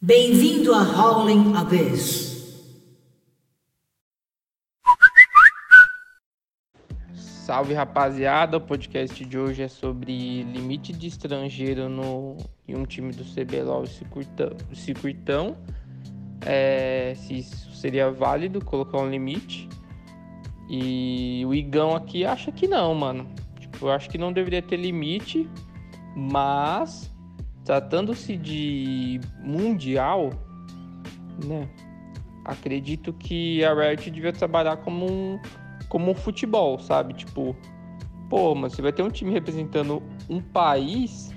Bem-vindo a Howling Abyss. Salve rapaziada, o podcast de hoje é sobre limite de estrangeiro no, em um time do CBLOL e circuitão. É, se isso seria válido colocar um limite. E o Igão aqui acha que não, mano. Tipo, eu acho que não deveria ter limite, mas tratando-se de mundial, né? Acredito que a Riot devia trabalhar como um como um futebol, sabe? Tipo, pô, mas você vai ter um time representando um país.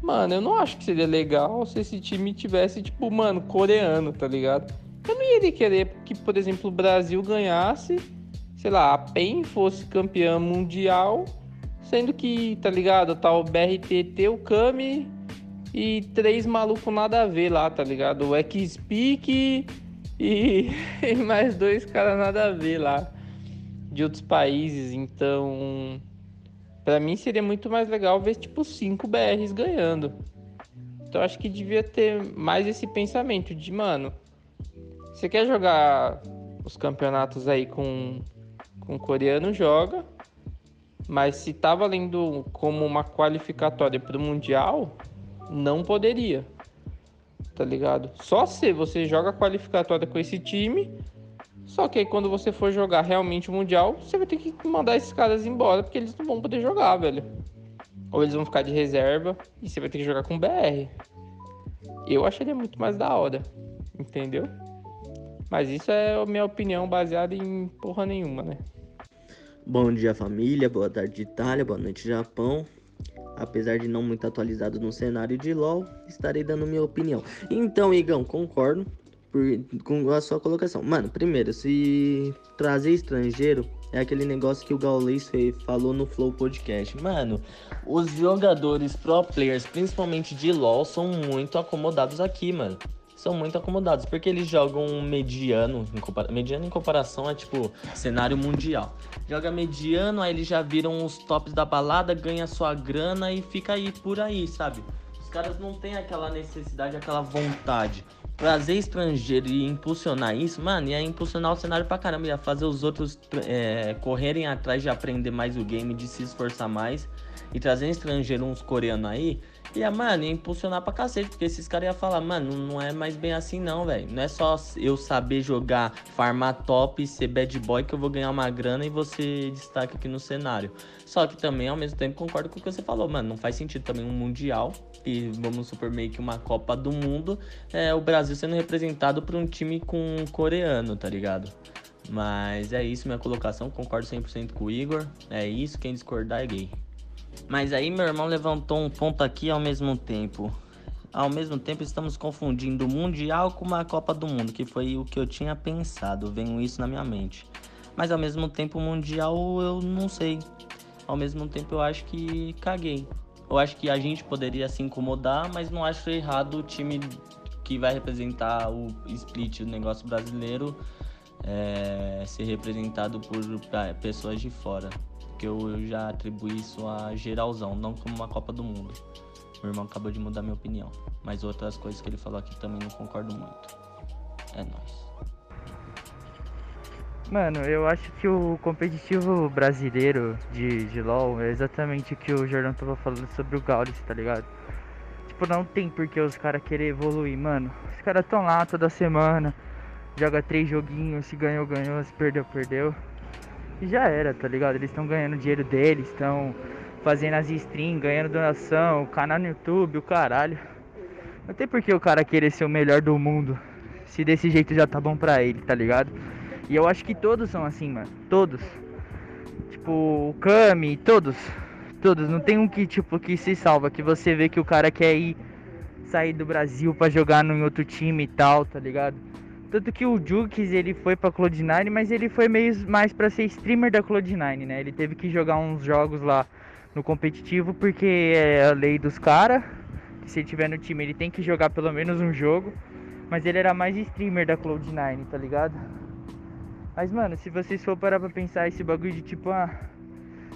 Mano, eu não acho que seria legal se esse time tivesse, tipo, mano, coreano, tá ligado? Eu não iria querer que, por exemplo, o Brasil ganhasse, sei lá, a PEN fosse campeã mundial, sendo que, tá ligado, tá o BRTT, o Kami e três malucos nada a ver lá, tá ligado? O X-Peak e, e mais dois caras nada a ver lá de outros países, então para mim seria muito mais legal ver tipo cinco BRs ganhando. Então acho que devia ter mais esse pensamento de, mano, você quer jogar os campeonatos aí com com coreano joga, mas se tá valendo como uma qualificatória para o mundial, não poderia. Tá ligado? Só se você joga qualificatória com esse time, só que aí quando você for jogar realmente o Mundial, você vai ter que mandar esses caras embora, porque eles não vão poder jogar, velho. Ou eles vão ficar de reserva e você vai ter que jogar com BR. Eu acharia muito mais da hora, entendeu? Mas isso é a minha opinião baseada em porra nenhuma, né? Bom dia, família. Boa tarde, Itália. Boa noite, Japão. Apesar de não muito atualizado no cenário de LoL, estarei dando minha opinião. Então, Igão, concordo por, com a sua colocação. Mano, primeiro, se trazer estrangeiro é aquele negócio que o Gaules falou no Flow Podcast. Mano, os jogadores pro players, principalmente de LoL, são muito acomodados aqui, mano. São muito acomodados, porque eles jogam mediano, em compara... mediano em comparação a, tipo, cenário mundial. Joga mediano, aí eles já viram os tops da balada, ganha sua grana e fica aí por aí, sabe? Os caras não têm aquela necessidade, aquela vontade trazer estrangeiro e impulsionar isso, mano, ia impulsionar o cenário pra caramba, ia fazer os outros é, correrem atrás de aprender mais o game, de se esforçar mais. E trazer estrangeiro, uns coreanos aí, ia, mano, ia impulsionar pra cacete, porque esses caras iam falar, mano, não é mais bem assim não, velho. Não é só eu saber jogar, farmar top, ser bad boy que eu vou ganhar uma grana e você destaque aqui no cenário. Só que também, ao mesmo tempo, concordo com o que você falou, mano, não faz sentido também um mundial vamos supor meio que uma Copa do Mundo, é o Brasil sendo representado por um time com um coreano, tá ligado? Mas é isso, minha colocação, concordo 100% com o Igor. É isso, quem discordar é gay. Mas aí meu irmão levantou um ponto aqui ao mesmo tempo. Ao mesmo tempo estamos confundindo o Mundial com uma Copa do Mundo, que foi o que eu tinha pensado, venho isso na minha mente. Mas ao mesmo tempo o Mundial eu não sei. Ao mesmo tempo eu acho que caguei. Eu acho que a gente poderia se incomodar, mas não acho errado o time que vai representar o split, o negócio brasileiro, é, ser representado por pessoas de fora. Porque eu já atribuí isso a geralzão, não como uma Copa do Mundo. Meu irmão acabou de mudar minha opinião. Mas outras coisas que ele falou aqui também não concordo muito. É nóis. Mano, eu acho que o competitivo brasileiro de, de LoL é exatamente o que o Jordan tava falando sobre o Gaules, tá ligado? Tipo, não tem por que os caras querer evoluir, mano. Os caras tão lá toda semana, joga três joguinhos, se ganhou, ganhou, se perdeu, perdeu. E já era, tá ligado? Eles estão ganhando dinheiro deles, estão fazendo as streams, ganhando donação, canal no YouTube, o caralho. Não tem por que o cara querer ser o melhor do mundo, se desse jeito já tá bom pra ele, tá ligado? E eu acho que todos são assim, mano. Todos. Tipo, o Kami, todos. Todos. Não tem um que, tipo, que se salva. Que você vê que o cara quer ir sair do Brasil para jogar em outro time e tal, tá ligado? Tanto que o Jukes ele foi pra Cloud9, mas ele foi meio mais para ser streamer da Cloud9, né? Ele teve que jogar uns jogos lá no competitivo porque é a lei dos caras. Se ele tiver no time, ele tem que jogar pelo menos um jogo. Mas ele era mais streamer da Cloud9, tá ligado? Mas, mano, se vocês for parar pra pensar esse bagulho de tipo, ah,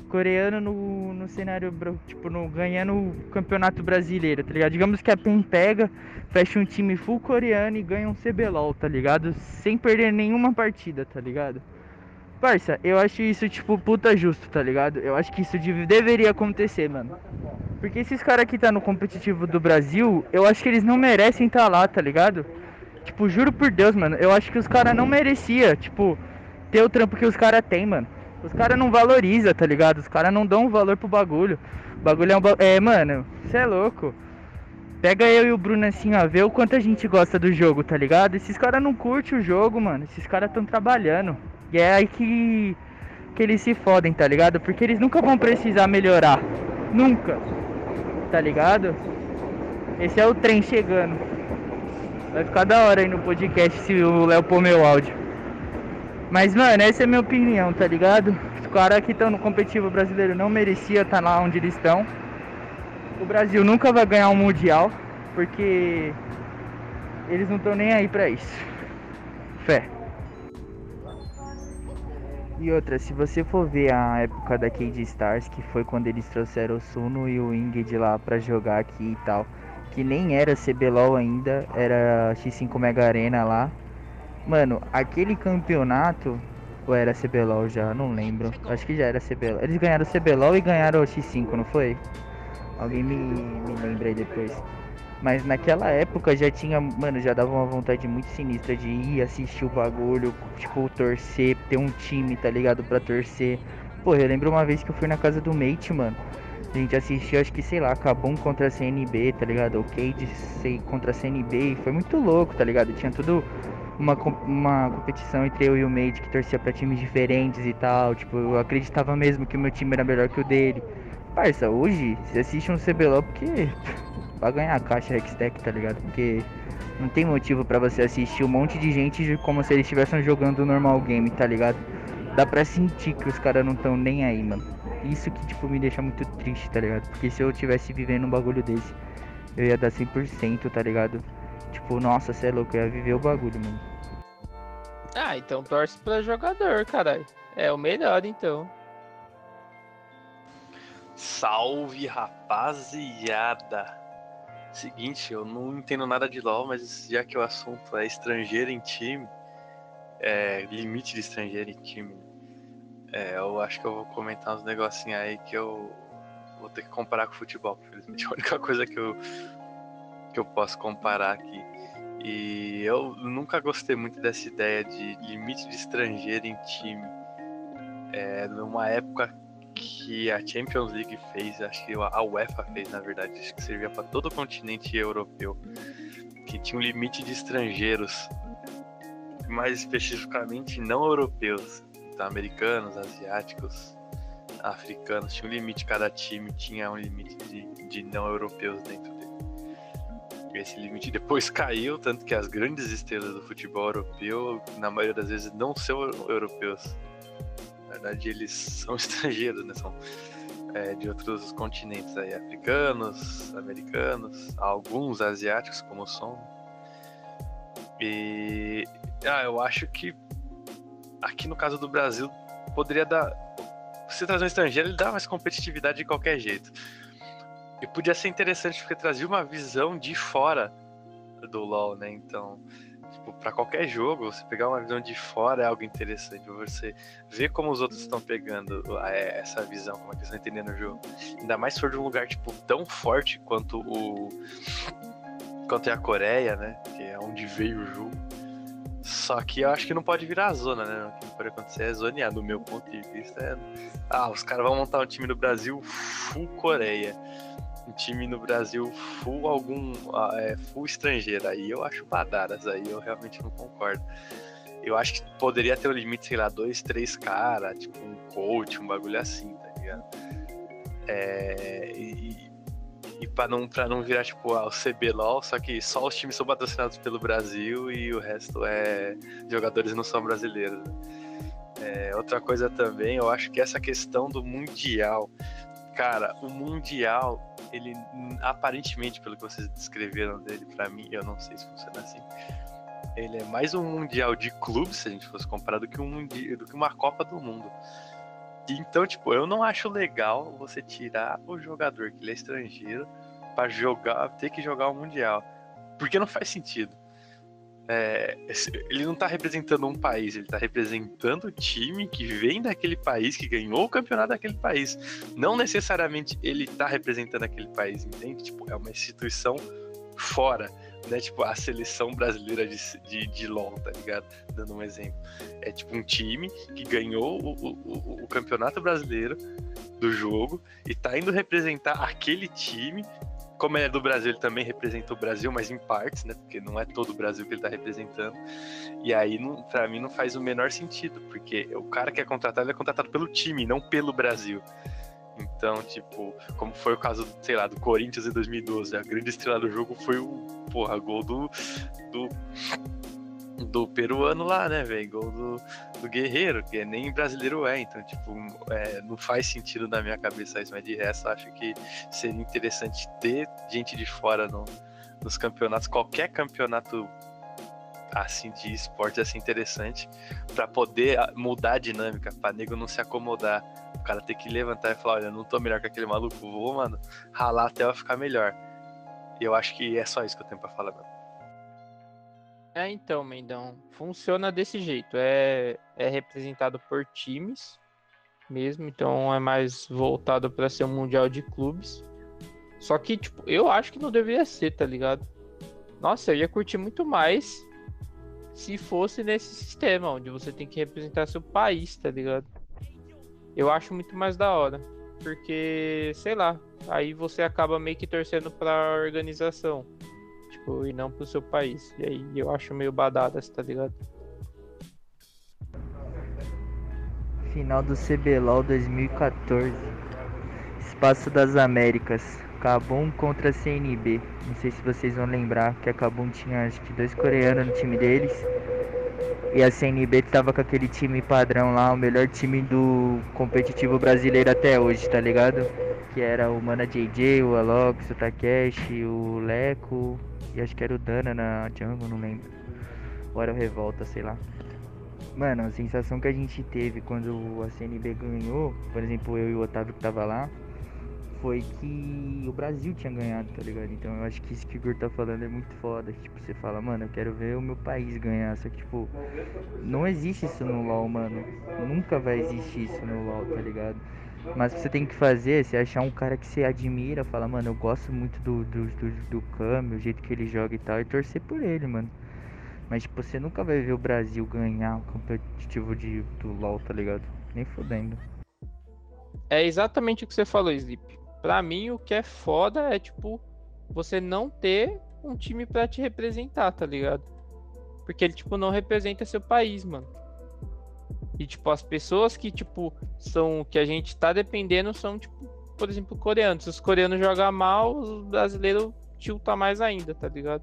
coreano no, no cenário, tipo, no, ganhando o campeonato brasileiro, tá ligado? Digamos que a PEN pega, fecha um time full coreano e ganha um CBLOL, tá ligado? Sem perder nenhuma partida, tá ligado? Parça, eu acho isso, tipo, puta justo, tá ligado? Eu acho que isso deveria acontecer, mano. Porque esses caras que tá no competitivo do Brasil, eu acho que eles não merecem estar tá lá, tá ligado? Tipo, juro por Deus, mano, eu acho que os caras não merecia, tipo, ter o trampo que os caras têm, mano. Os caras não valorizam, tá ligado? Os caras não dão valor pro bagulho. O bagulho é um ba... É, mano, você é louco. Pega eu e o Bruno assim, ó, vê o quanto a gente gosta do jogo, tá ligado? Esses caras não curtem o jogo, mano. Esses caras tão trabalhando. E é aí que, que eles se fodem, tá ligado? Porque eles nunca vão precisar melhorar. Nunca. Tá ligado? Esse é o trem chegando. Vai ficar da hora aí no podcast se o Léo pôr meu áudio. Mas, mano, essa é a minha opinião, tá ligado? Os caras que estão no competitivo brasileiro não merecia estar tá lá onde eles estão. O Brasil nunca vai ganhar um mundial, porque eles não estão nem aí pra isso. Fé. E outra, se você for ver a época da Cade Stars, que foi quando eles trouxeram o Suno e o Inged lá pra jogar aqui e tal, que nem era CBLOL ainda, era X5 Mega Arena lá. Mano, aquele campeonato, ou era CBLOL já, não lembro. Acho que já era CBLOL. Eles ganharam CBLOL e ganharam o X5, não foi? Alguém me, me lembra aí depois. Mas naquela época já tinha, mano, já dava uma vontade muito sinistra de ir assistir o bagulho, tipo, torcer, ter um time, tá ligado? Pra torcer. Pô, eu lembro uma vez que eu fui na casa do Mate, mano. A gente assistiu, acho que, sei lá, Cabum contra a CNB, tá ligado? O Cade contra a CNB. Foi muito louco, tá ligado? Tinha tudo uma, uma competição entre eu e o Mate que torcia pra times diferentes e tal. Tipo, eu acreditava mesmo que o meu time era melhor que o dele. Parça, hoje você assiste um CBLOL porque vai ganhar a caixa Hextech, tá ligado? Porque não tem motivo para você assistir um monte de gente como se eles estivessem jogando normal game, tá ligado? Dá pra sentir que os caras não tão nem aí, mano. Isso que, tipo, me deixa muito triste, tá ligado? Porque se eu tivesse vivendo um bagulho desse, eu ia dar 100%, tá ligado? Tipo, nossa, cê é louco, eu ia viver o bagulho, mano. Ah, então torce pra jogador, caralho. É o melhor, então. Salve, rapaziada! Seguinte, eu não entendo nada de LoL, mas já que o assunto é estrangeiro em time, é, limite de estrangeiro em time, é, eu acho que eu vou comentar uns negocinhos aí que eu vou ter que comparar com futebol, infelizmente. A única coisa que eu, que eu posso comparar aqui. E eu nunca gostei muito dessa ideia de limite de estrangeiro em time. É, numa época que a Champions League fez, acho que a UEFA fez, na verdade, acho que servia para todo o continente europeu, que tinha um limite de estrangeiros, mais especificamente não europeus, então americanos, asiáticos, africanos, tinha um limite, cada time tinha um limite de, de não europeus dentro. Esse limite depois caiu, tanto que as grandes estrelas do futebol europeu, na maioria das vezes, não são europeus na verdade, eles são estrangeiros, né? São é, de outros continentes aí, africanos, americanos, alguns asiáticos, como são. E ah, eu acho que aqui no caso do Brasil poderia dar. Você trazer um estrangeiro, ele dá mais competitividade de qualquer jeito. E podia ser interessante porque trazia uma visão de fora do LoL, né? Então, tipo, para qualquer jogo, você pegar uma visão de fora é algo interessante. Você ver como os outros estão pegando é, essa visão, como é que eles estão entendendo o jogo. Ainda mais se for de um lugar, tipo, tão forte quanto o. quanto é a Coreia, né? Que é onde veio o jogo. Só que eu acho que não pode virar a zona, né? O que pode acontecer é zonear, do meu ponto de vista. É... Ah, os caras vão montar um time no Brasil full Coreia um time no Brasil full algum ah, é, full estrangeiro. Aí eu acho badaras, aí eu realmente não concordo. Eu acho que poderia ter um limite, sei lá, dois, três caras, tipo um coach, um bagulho assim, tá ligado? É, e, e pra não, pra não virar tipo ah, o CBLOL, só que só os times são patrocinados pelo Brasil e o resto é. jogadores não são brasileiros. Né? É, outra coisa também, eu acho que essa questão do Mundial. Cara, o Mundial ele aparentemente, pelo que vocês descreveram dele para mim, eu não sei se funciona assim. Ele é mais um mundial de clubes, se a gente fosse comparar, do que, um, do que uma Copa do Mundo. Então, tipo, eu não acho legal você tirar o jogador que ele é estrangeiro para jogar, ter que jogar o Mundial. Porque não faz sentido. É, ele não tá representando um país, ele tá representando o time que vem daquele país, que ganhou o campeonato daquele país. Não necessariamente ele tá representando aquele país, entende? Tipo, é uma instituição fora, né? Tipo, a seleção brasileira de, de, de LOL, tá ligado? Dando um exemplo. É tipo um time que ganhou o, o, o campeonato brasileiro do jogo e tá indo representar aquele time como ele é do Brasil, ele também representa o Brasil, mas em partes, né? Porque não é todo o Brasil que ele tá representando. E aí, pra mim, não faz o menor sentido, porque o cara que é contratado, é contratado pelo time, não pelo Brasil. Então, tipo, como foi o caso, sei lá, do Corinthians em 2012, a grande estrela do jogo foi o, porra, gol do, do do peruano lá, né, velho? Gol do, do Guerreiro, que nem brasileiro é, então, tipo, é, não faz sentido na minha cabeça isso, mas de resto acho que seria interessante ter gente de fora no, nos campeonatos, qualquer campeonato assim de esporte assim interessante para poder ah, mudar a dinâmica, para nego não se acomodar. O cara ter que levantar e falar, olha, não tô melhor que aquele maluco, vou, mano, ralar até eu ficar melhor. E eu acho que é só isso que eu tenho para falar, mano. É, então, Mendão, funciona desse jeito. É, é representado por times mesmo, então é mais voltado para ser um mundial de clubes. Só que, tipo, eu acho que não deveria ser, tá ligado? Nossa, eu ia curtir muito mais se fosse nesse sistema, onde você tem que representar seu país, tá ligado? Eu acho muito mais da hora. Porque, sei lá, aí você acaba meio que torcendo pra organização tipo, e não pro seu país. E aí eu acho meio badadas, tá ligado? Final do CBLOL 2014. Espaço das Américas. Kabum contra CNB. Não sei se vocês vão lembrar que a Kabum tinha acho que dois coreanos no time deles. E a CNB tava com aquele time padrão lá, o melhor time do competitivo brasileiro até hoje, tá ligado? Que era o Mana JJ, o Alox, o Takeshi, o Leco, e acho que era o Dana na Jungle, não lembro. Ou era o Revolta, sei lá. Mano, a sensação que a gente teve quando a CNB ganhou, por exemplo, eu e o Otávio que tava lá, foi que o Brasil tinha ganhado, tá ligado? Então eu acho que isso que o Igor tá falando é muito foda. Tipo, você fala, mano, eu quero ver o meu país ganhar. Só que, tipo, não existe isso no LoL, mano. Nunca vai existir isso no LoL, tá ligado? Mas você tem que fazer, você achar um cara que você admira, fala, mano, eu gosto muito do, do, do, do Kami, o jeito que ele joga e tal, e torcer por ele, mano. Mas tipo, você nunca vai ver o Brasil ganhar o competitivo de, do LoL, tá ligado? Nem fodendo. É exatamente o que você falou, Sleep. Pra mim, o que é foda é, tipo, você não ter um time para te representar, tá ligado? Porque ele, tipo, não representa seu país, mano. E, tipo, as pessoas que, tipo, são. que a gente tá dependendo são, tipo, por exemplo, coreanos. Se os coreanos jogam mal, os brasileiros tiltam mais ainda, tá ligado?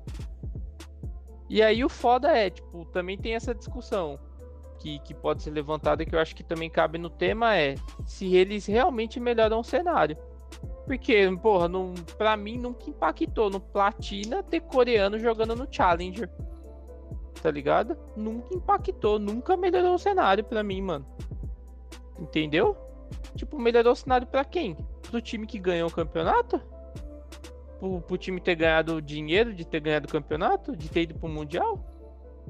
E aí o foda é, tipo, também tem essa discussão que, que pode ser levantada que eu acho que também cabe no tema é se eles realmente melhoram o cenário. Porque, porra, não, pra mim nunca impactou no Platina ter coreano jogando no Challenger tá ligado? Nunca impactou, nunca melhorou o cenário pra mim, mano. Entendeu? Tipo, melhorou o cenário pra quem? Pro time que ganhou o campeonato? Pro, pro time ter ganhado dinheiro de ter ganhado o campeonato? De ter ido pro Mundial?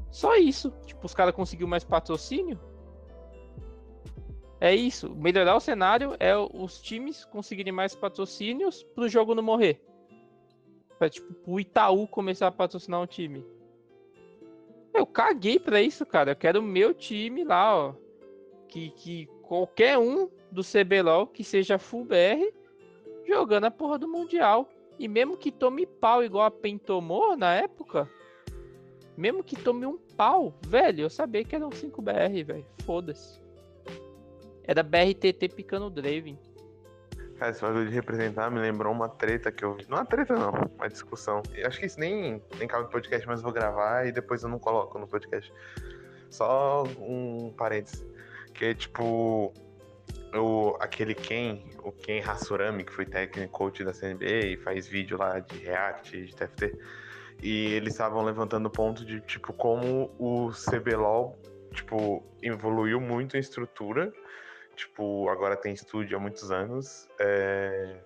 Só isso. Tipo, os caras conseguiram mais patrocínio? É isso. Melhorar o cenário é os times conseguirem mais patrocínios pro jogo não morrer. Pra, tipo, o Itaú começar a patrocinar um time. Eu caguei pra isso, cara. Eu quero o meu time lá, ó. Que, que qualquer um do CBLOL que seja full BR jogando a porra do Mundial. E mesmo que tome pau igual a PEN tomou na época, mesmo que tome um pau, velho, eu sabia que era um 5BR, velho. Foda-se. Era BRTT picando o Draven. Cara, esse bagulho de representar me lembrou uma treta que eu vi. Não é uma treta, não, uma discussão. Eu acho que isso nem, nem cabe no podcast, mas eu vou gravar e depois eu não coloco no podcast. Só um parênteses. Que é tipo. O, aquele Ken, o Ken Hassurami, que foi técnico coach da CNB e faz vídeo lá de React, de TFT. E eles estavam levantando o ponto de, tipo, como o CBLOL, tipo, evoluiu muito em estrutura tipo, agora tem estúdio há muitos anos, é,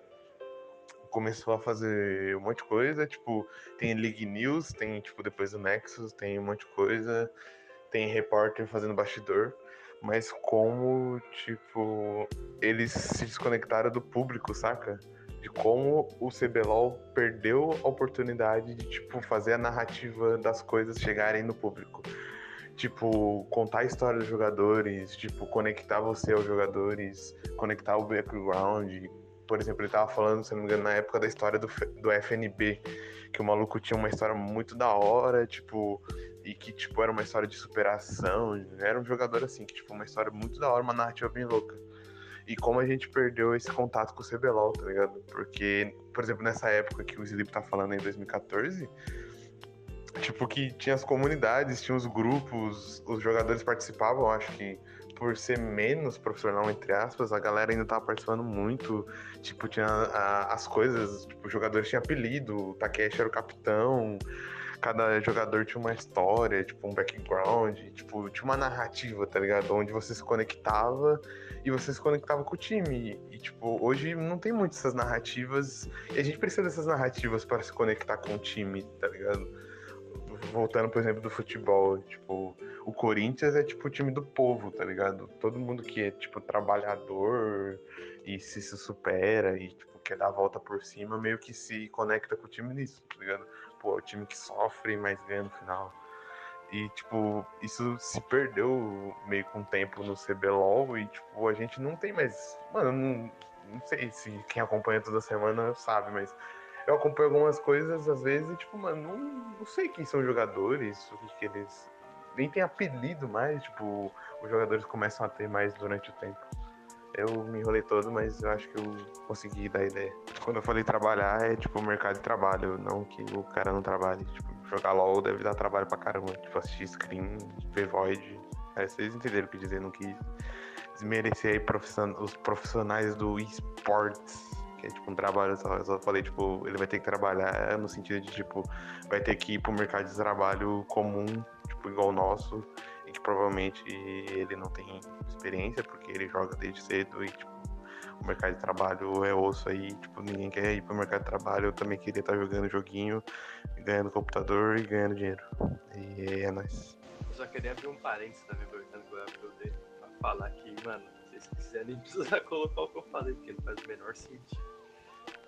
começou a fazer um monte de coisa, tipo, tem League News, tem, tipo, depois o Nexus, tem um monte de coisa, tem repórter fazendo bastidor, mas como, tipo, eles se desconectaram do público, saca? De como o CBLOL perdeu a oportunidade de, tipo, fazer a narrativa das coisas chegarem no público. Tipo, contar a história dos jogadores, tipo, conectar você aos jogadores, conectar o background, por exemplo, ele tava falando, se não me engano, na época da história do, do FNB, que o maluco tinha uma história muito da hora, tipo, e que, tipo, era uma história de superação, era um jogador assim, que, tipo, uma história muito da hora, uma narrativa bem louca. E como a gente perdeu esse contato com o CBLOL, tá ligado? Porque, por exemplo, nessa época que o Slip tá falando em 2014, tipo, que tinha as comunidades, tinha os grupos, os jogadores participavam, acho que por ser menos profissional, entre aspas, a galera ainda tava participando muito. Tipo, tinha a, as coisas, tipo, os jogadores tinham apelido, o Takeshi era o capitão, cada jogador tinha uma história, tipo, um background, tipo, tinha uma narrativa, tá ligado? Onde você se conectava e você se conectava com o time. E, tipo, hoje não tem muito essas narrativas. E a gente precisa dessas narrativas para se conectar com o time, tá ligado? Voltando, por exemplo, do futebol, tipo, o Corinthians é tipo o time do povo, tá ligado? Todo mundo que é tipo trabalhador e se, se supera e tipo quer dar a volta por cima, meio que se conecta com o time nisso, tá ligado? Pô, é o time que sofre, mas ganha no final. E, tipo, isso se perdeu meio com o tempo no CBLOL e, tipo, a gente não tem mais. Mano, não, não sei se quem acompanha toda semana sabe, mas eu acompanho algumas coisas às vezes e, tipo, mano, não, não sei quem são os jogadores, o que, que eles nem tem apelido mais, tipo, os jogadores começam a ter mais durante o tempo. Eu me enrolei todo, mas eu acho que eu consegui dar ideia. Quando eu falei trabalhar, é tipo mercado de trabalho, não que o cara não trabalhe. Tipo, jogar LOL deve dar trabalho pra caramba. Tipo, assistir screen, ver Void. É, vocês entenderam o que dizer, não quis desmerecer aí os profissionais do esportes que é tipo um trabalho só. Eu só falei, tipo, ele vai ter que trabalhar no sentido de, tipo, vai ter que ir pro mercado de trabalho comum, tipo, igual o nosso, e que provavelmente ele não tem experiência, porque ele joga desde cedo e, tipo, o mercado de trabalho é osso aí, tipo, ninguém quer ir pro mercado de trabalho, eu também queria estar jogando joguinho, ganhando computador e ganhando dinheiro. E é nóis. Eu só queria abrir um parênteses também, aproveitando que eu dele, pra falar que, mano, quiserem, precisar colocar o que eu falei, porque não faz o menor sentido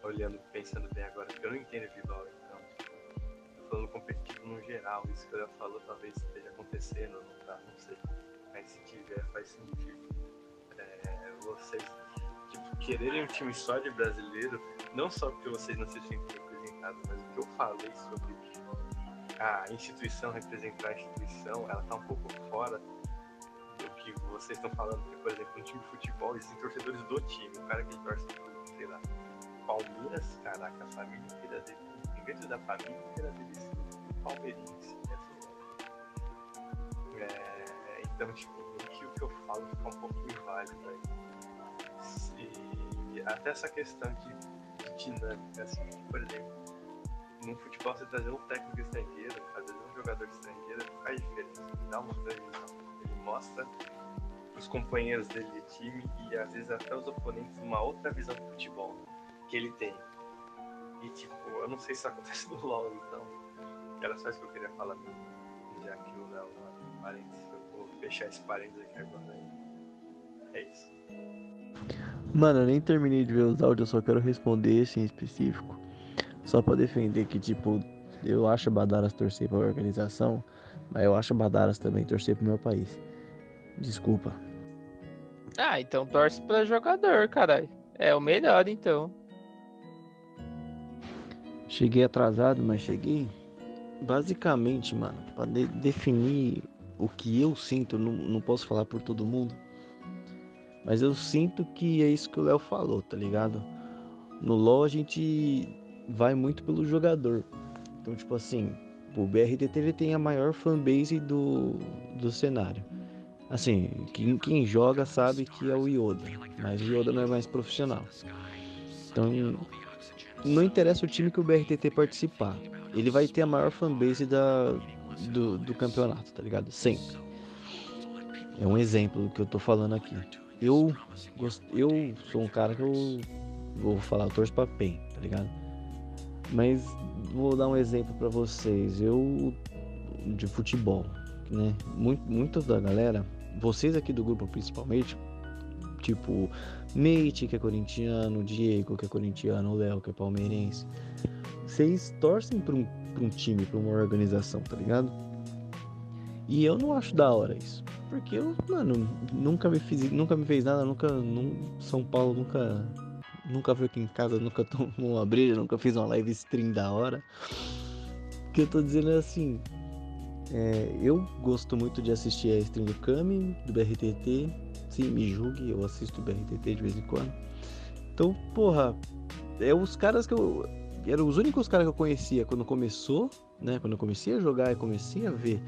olhando, pensando bem agora, porque eu não entendo LoL, então, tô falando competitivo no geral, isso que ela falou talvez esteja acontecendo, não tá, não sei, mas se tiver faz sentido. É, vocês, tipo, quererem um time só de brasileiro, não só porque vocês não se sentem representados, mas o que eu falei sobre a instituição representar a instituição, ela tá um pouco fora do que vocês estão falando, porque, por exemplo, um time de futebol, existem torcedores do time, o cara que torce pro, sei lá, Palmeiras, caraca, a família inteira dele, vez da família inteira dele palmeirense. Né? É, então, tipo, o que, o que eu falo fica um pouco inválido aí. Até essa questão de, de dinâmica, assim, por exemplo, no futebol você trazer um técnico estrangeiro, vezes um jogador estrangeiro, faz diferença, dá uma transmissão. Mostra os companheiros dele de time e às vezes até os oponentes uma outra visão do futebol que ele tem. E tipo, eu não sei se isso acontece no LoL, então. Era só isso que eu queria falar mesmo. Já que o Léo parênteses, eu vou fechar esse parênteses aqui agora. É isso. Mano, eu nem terminei de ver os áudios, eu só quero responder esse em específico. Só pra defender que, tipo, eu acho Badaras torcer pra organização, mas eu acho Badaras também torcer pro meu país. Desculpa. Ah, então torce pra jogador, caralho. É o melhor, então. Cheguei atrasado, mas cheguei. Basicamente, mano, para de definir o que eu sinto, não, não posso falar por todo mundo. Mas eu sinto que é isso que o Léo falou, tá ligado? No LoL a gente vai muito pelo jogador. Então, tipo assim, o BRTT ele tem a maior fanbase do, do cenário. Assim, quem, quem joga sabe que é o Yoda, mas o Yoda não é mais profissional. Então, não interessa o time que o BRTT participar, ele vai ter a maior fanbase da, do, do campeonato, tá ligado? Sempre. É um exemplo do que eu tô falando aqui. eu, eu sou um cara que eu vou falar, eu torço pra PEN, tá ligado? Mas vou dar um exemplo para vocês. Eu de futebol, né? Muito, da galera, vocês aqui do grupo principalmente, tipo Nate, que é corintiano, Diego, que é corintiano, Léo, que é palmeirense, vocês torcem pra um, pra um time, pra uma organização, tá ligado? E eu não acho da hora isso. Porque eu, mano, nunca me fiz, nunca me fez nada, nunca. Num, São Paulo nunca. Nunca veio aqui em casa, nunca tomou uma breja, nunca fiz uma live stream da hora. O que eu tô dizendo é assim. É, eu gosto muito de assistir a stream do Kami, do BRTT. Sim, me julgue, eu assisto o BRTT de vez em quando. Então, porra, é os caras que eu. Eram os únicos caras que eu conhecia quando começou, né? Quando eu comecei a jogar e comecei a ver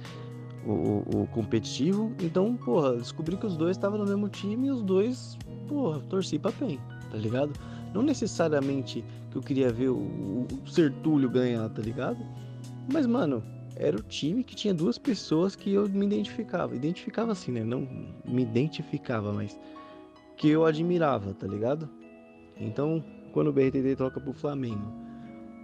o, o, o competitivo. Então, porra, descobri que os dois estavam no mesmo time e os dois, porra, torci pra PEN, tá ligado? Não necessariamente que eu queria ver o, o Sertúlio ganhar, tá ligado? Mas, mano, era o time que tinha duas pessoas que eu me identificava. Identificava assim, né? Não me identificava, mas que eu admirava, tá ligado? Então, quando o BRTT toca pro Flamengo,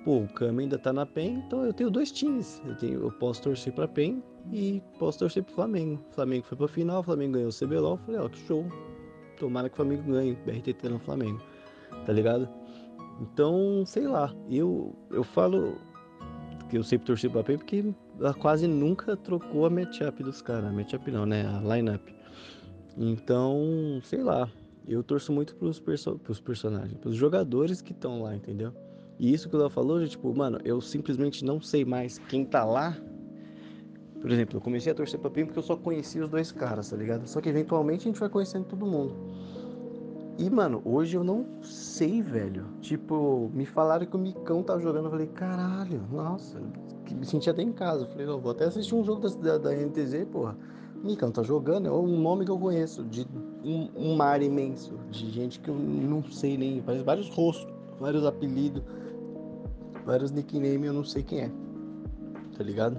pô, o Cama ainda tá na PEN, então eu tenho dois times. Eu, tenho, eu posso torcer pra PEN e posso torcer pro Flamengo. O Flamengo foi pra final, o Flamengo ganhou o CBLOL. Falei, ó, que show. Tomara que o Flamengo ganhe, BRTT no Flamengo, tá ligado? Então, sei lá, eu, eu falo que eu sempre torci pra PEN porque ela quase nunca trocou a matchup dos caras. A matchup não, né? A lineup. Então, sei lá. Eu torço muito pros, perso pros personagens, pros jogadores que estão lá, entendeu? E isso que o Léo falou, já, tipo, mano, eu simplesmente não sei mais quem tá lá. Por exemplo, eu comecei a torcer pra PEN porque eu só conhecia os dois caras, tá ligado? Só que eventualmente a gente vai conhecendo todo mundo. E, mano, hoje eu não sei, velho. Tipo, me falaram que o Micão tá jogando. Eu falei, caralho, nossa, me senti até em casa. Falei, vou até assistir um jogo da, da, da NTZ, porra. Micão tá jogando, é um nome que eu conheço, de um, um, mar imenso, de gente que eu não sei nem, vários rostos, vários apelidos, vários nicknames, eu não sei quem é, tá ligado?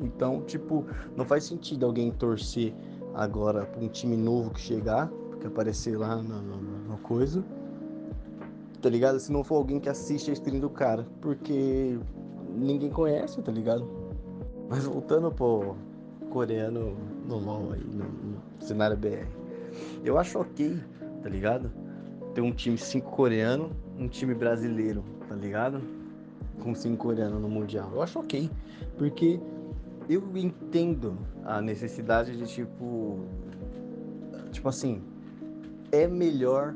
Então, tipo, não faz sentido alguém torcer agora pra um time novo que chegar, que aparecer lá no, no, no coisa, tá ligado? Se não for alguém que assiste a stream do cara, porque ninguém conhece, tá ligado? Mas voltando pro coreano no LoL aí, no, no cenário BR. Eu acho ok, tá ligado? Ter um time 5 coreano, um time brasileiro, tá ligado? Com 5 coreano no Mundial. Eu acho ok. Porque eu entendo a necessidade de tipo. Tipo assim. É melhor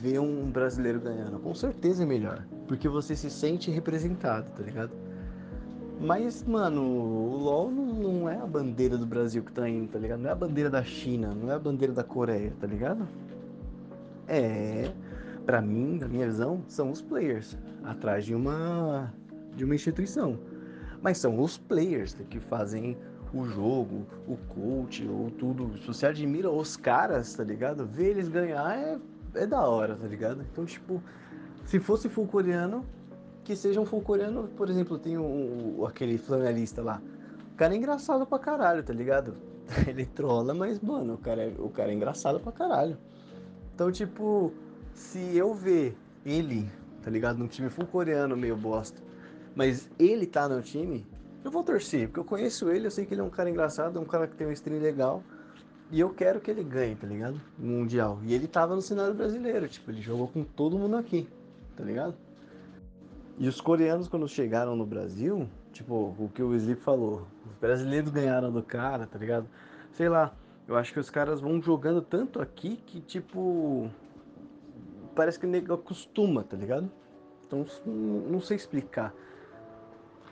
ver um brasileiro ganhando. Com certeza é melhor. Porque você se sente representado, tá ligado? Mas, mano, o LoL não é a bandeira do Brasil que tá indo, tá ligado? Não é a bandeira da China, não é a bandeira da Coreia, tá ligado? É, para mim, da minha visão, são os players atrás de uma de uma instituição. Mas são os players que fazem o jogo, o coach, ou tudo. Se você admira os caras, tá ligado? Ver eles ganhar é, é da hora, tá ligado? Então, tipo, se fosse full coreano, que seja um full coreano, por exemplo, tem um, aquele flanelista lá. O cara é engraçado pra caralho, tá ligado? Ele trola, mas, mano, o cara, é, o cara é engraçado pra caralho. Então, tipo, se eu ver ele, tá ligado, num time full coreano meio bosta, mas ele tá no time, eu vou torcer, porque eu conheço ele, eu sei que ele é um cara engraçado, um cara que tem uma stream legal. E eu quero que ele ganhe, tá ligado? Mundial. E ele tava no cenário brasileiro, tipo, ele jogou com todo mundo aqui, tá ligado? E os coreanos, quando chegaram no Brasil, tipo, o que o Sleep falou, os brasileiros ganharam do cara, tá ligado? Sei lá, eu acho que os caras vão jogando tanto aqui que, tipo, parece que o nego acostuma, tá ligado? Então, não sei explicar.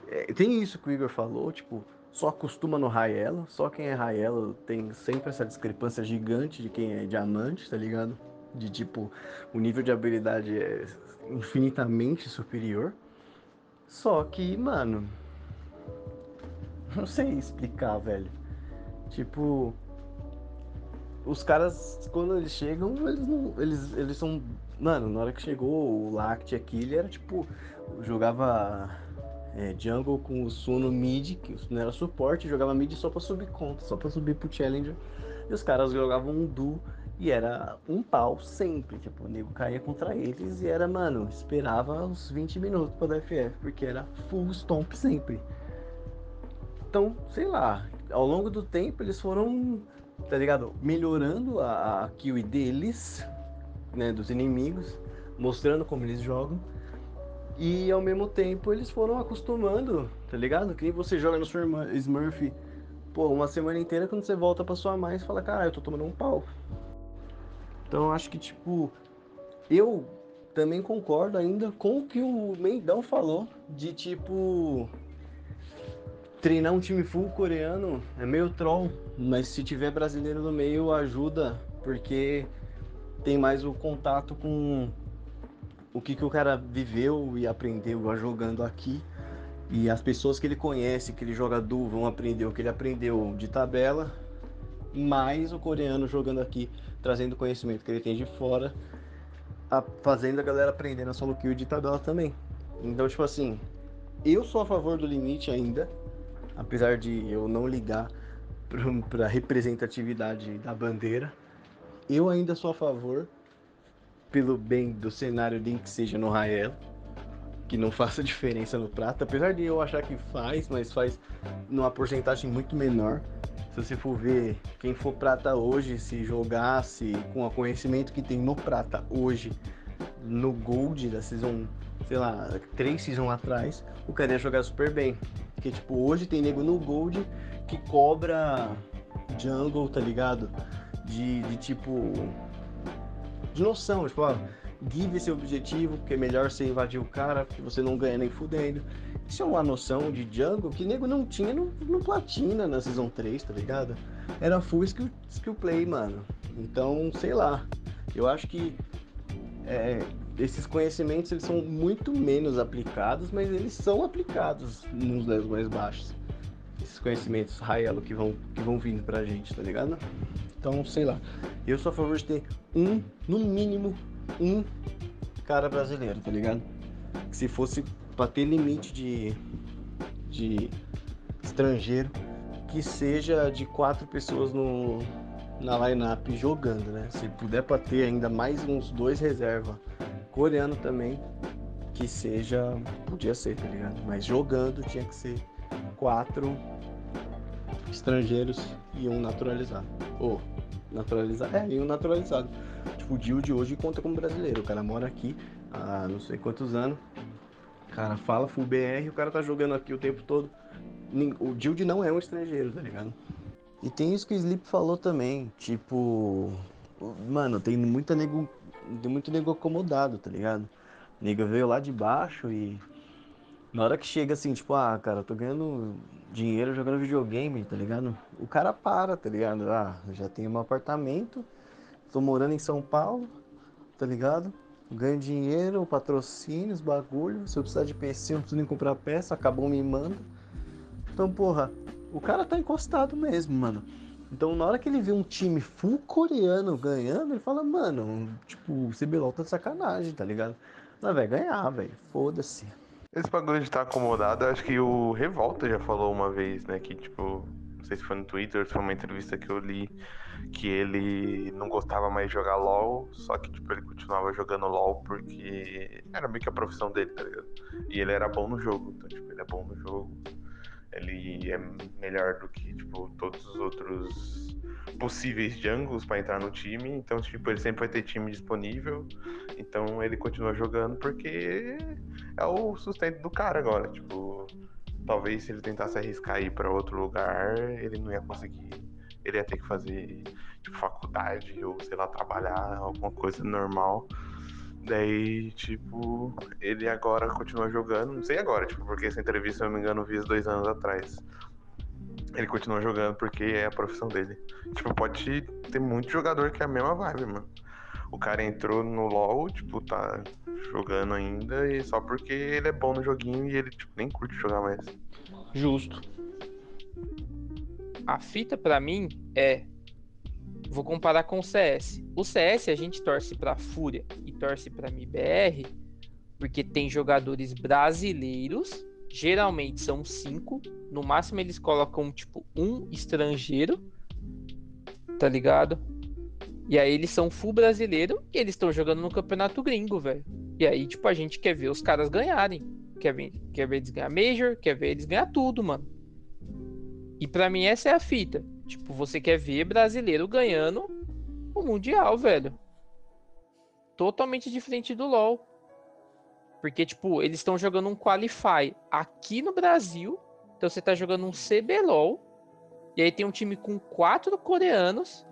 É, tem isso que o Igor falou, tipo, só acostuma no Raelo, só quem é Raelo tem sempre essa discrepância gigante de quem é diamante, tá ligado? De tipo, o nível de habilidade é infinitamente superior. Só que, mano, não sei explicar, velho. Tipo, os caras, quando eles chegam, eles não. Eles, eles são. Mano, na hora que chegou o Lact aqui, ele era tipo. Jogava é, jungle com o Suno mid, que não era suporte, jogava mid só pra subir conta, só pra subir pro Challenger. E os caras jogavam um duo E era um pau sempre. Tipo, o nego caía contra eles e era, mano, esperava uns 20 minutos pra dar FF, porque era full stomp sempre. Então, sei lá, ao longo do tempo eles foram, tá ligado? Melhorando a, a kill deles, né, dos inimigos, mostrando como eles jogam. E ao mesmo tempo eles foram acostumando, tá ligado? Que você joga no Smurf, pô, uma semana inteira quando você volta pra sua mãe e fala, cara, eu tô tomando um pau. Então acho que, tipo, eu também concordo ainda com o que o Mendão falou de, tipo, treinar um time full coreano é meio troll, mas se tiver brasileiro no meio ajuda, porque tem mais o contato com o que, que o cara viveu e aprendeu jogando aqui. E as pessoas que ele conhece, que ele joga duo, vão aprender o que ele aprendeu de tabela, mais o coreano jogando aqui, trazendo o conhecimento que ele tem de fora, a- fazendo a galera aprender na solo kill de tabela também. Então, tipo assim, eu sou a favor do limite ainda, apesar de eu não ligar para representatividade da bandeira, eu ainda sou a favor, pelo bem do cenário nem que seja no Raelo, que não faça diferença no prata, apesar de eu achar que faz, mas faz numa porcentagem muito menor. Se você for ver quem for prata hoje, se jogasse com o conhecimento que tem no prata hoje, no Gold da Season, sei lá, três Season atrás, o cara ia jogar super bem. Porque, tipo, hoje tem nego no Gold que cobra jungle, tá ligado? De, de tipo. De noção, tipo, ó, give esse objetivo, porque é melhor você invadir o cara, porque você não ganha nem fudendo. Isso é uma noção de jungle que nego não tinha no, no Platina na Season 3, tá ligado? Era full skill, skill play, mano. Então, sei lá. Eu acho que é, esses conhecimentos eles são muito menos aplicados, mas eles são aplicados nos levels mais baixos. Conhecimentos Raelo que vão, que vão vindo pra gente, tá ligado? Então, sei lá. Eu sou a favor de ter um, no mínimo, um cara brasileiro, tá ligado? Se fosse pra ter limite de, de estrangeiro, que seja de quatro pessoas no, na line-up jogando, né? Se puder pra ter ainda mais uns dois reserva coreano também, que seja. Podia ser, tá ligado? Mas jogando tinha que ser quatro estrangeiros e um naturalizado. Ou naturalizado. É, e um naturalizado. Tipo, o Dio de hoje conta como brasileiro. O cara mora aqui há não sei quantos anos. O cara fala full BR, o cara tá jogando aqui o tempo todo. O Dilde não é um estrangeiro, tá ligado? E tem isso que o Sleep falou também, tipo. Mano, tem muita nego. Tem muito nego acomodado, tá ligado? Nego veio lá de baixo e. Na hora que chega assim, tipo, ah, cara, tô ganhando dinheiro jogando videogame, tá ligado? O cara para, tá ligado? Ah, já tenho meu apartamento, tô morando em São Paulo, tá ligado? Ganho dinheiro, patrocínios, bagulho. Se eu precisar de PC, eu não preciso nem comprar peça, acabou me manda. Então, porra, o cara tá encostado mesmo, mano. Então, na hora que ele vê um time full coreano ganhando, ele fala, mano, tipo, o CBLOL tá de sacanagem, tá ligado? Não, vai ganhar, velho. Foda-se. Esse bagulho de estar acomodado, eu acho que o Revolta já falou uma vez, né? Que, tipo, não sei se foi no Twitter, se foi uma entrevista que eu li, que ele não gostava mais de jogar LOL, só que, tipo, ele continuava jogando LOL porque era meio que a profissão dele, tá ligado? E ele era bom no jogo, então, tipo, ele é bom no jogo. Ele é melhor do que, tipo, todos os outros possíveis jungles pra entrar no time, então, tipo, ele sempre vai ter time disponível. Então ele continua jogando porque é o sustento do cara agora. Tipo, talvez se ele tentasse arriscar ir pra outro lugar, ele não ia conseguir. Ele ia ter que fazer tipo, faculdade ou, sei lá, trabalhar, alguma coisa normal. Daí, tipo, ele agora continua jogando. Não sei agora, tipo, porque essa entrevista, se eu não me engano, eu fiz dois anos atrás. Ele continua jogando porque é a profissão dele. Tipo, pode ter muito jogador que é a mesma vibe, mano. O cara entrou no LoL, tipo, tá jogando ainda, e só porque ele é bom no joguinho e ele, tipo, nem curte jogar mais. Justo. A fita pra mim é. Vou comparar com o CS. O CS a gente torce pra Fúria e torce pra MBR porque tem jogadores brasileiros. Geralmente são cinco. No máximo eles colocam tipo um estrangeiro. Tá ligado? E aí eles são full brasileiro e eles estão jogando no campeonato gringo, velho. E aí, tipo, a gente quer ver os caras ganharem. Quer ver, quer ver eles ganhar Major, quer ver eles ganhar tudo, mano. E para mim essa é a fita. Tipo, você quer ver brasileiro ganhando o Mundial, velho. Totalmente diferente do LoL. Porque, tipo, eles estão jogando um Qualify aqui no Brasil. Então você tá jogando um CBLOL. E aí tem um time com quatro coreanos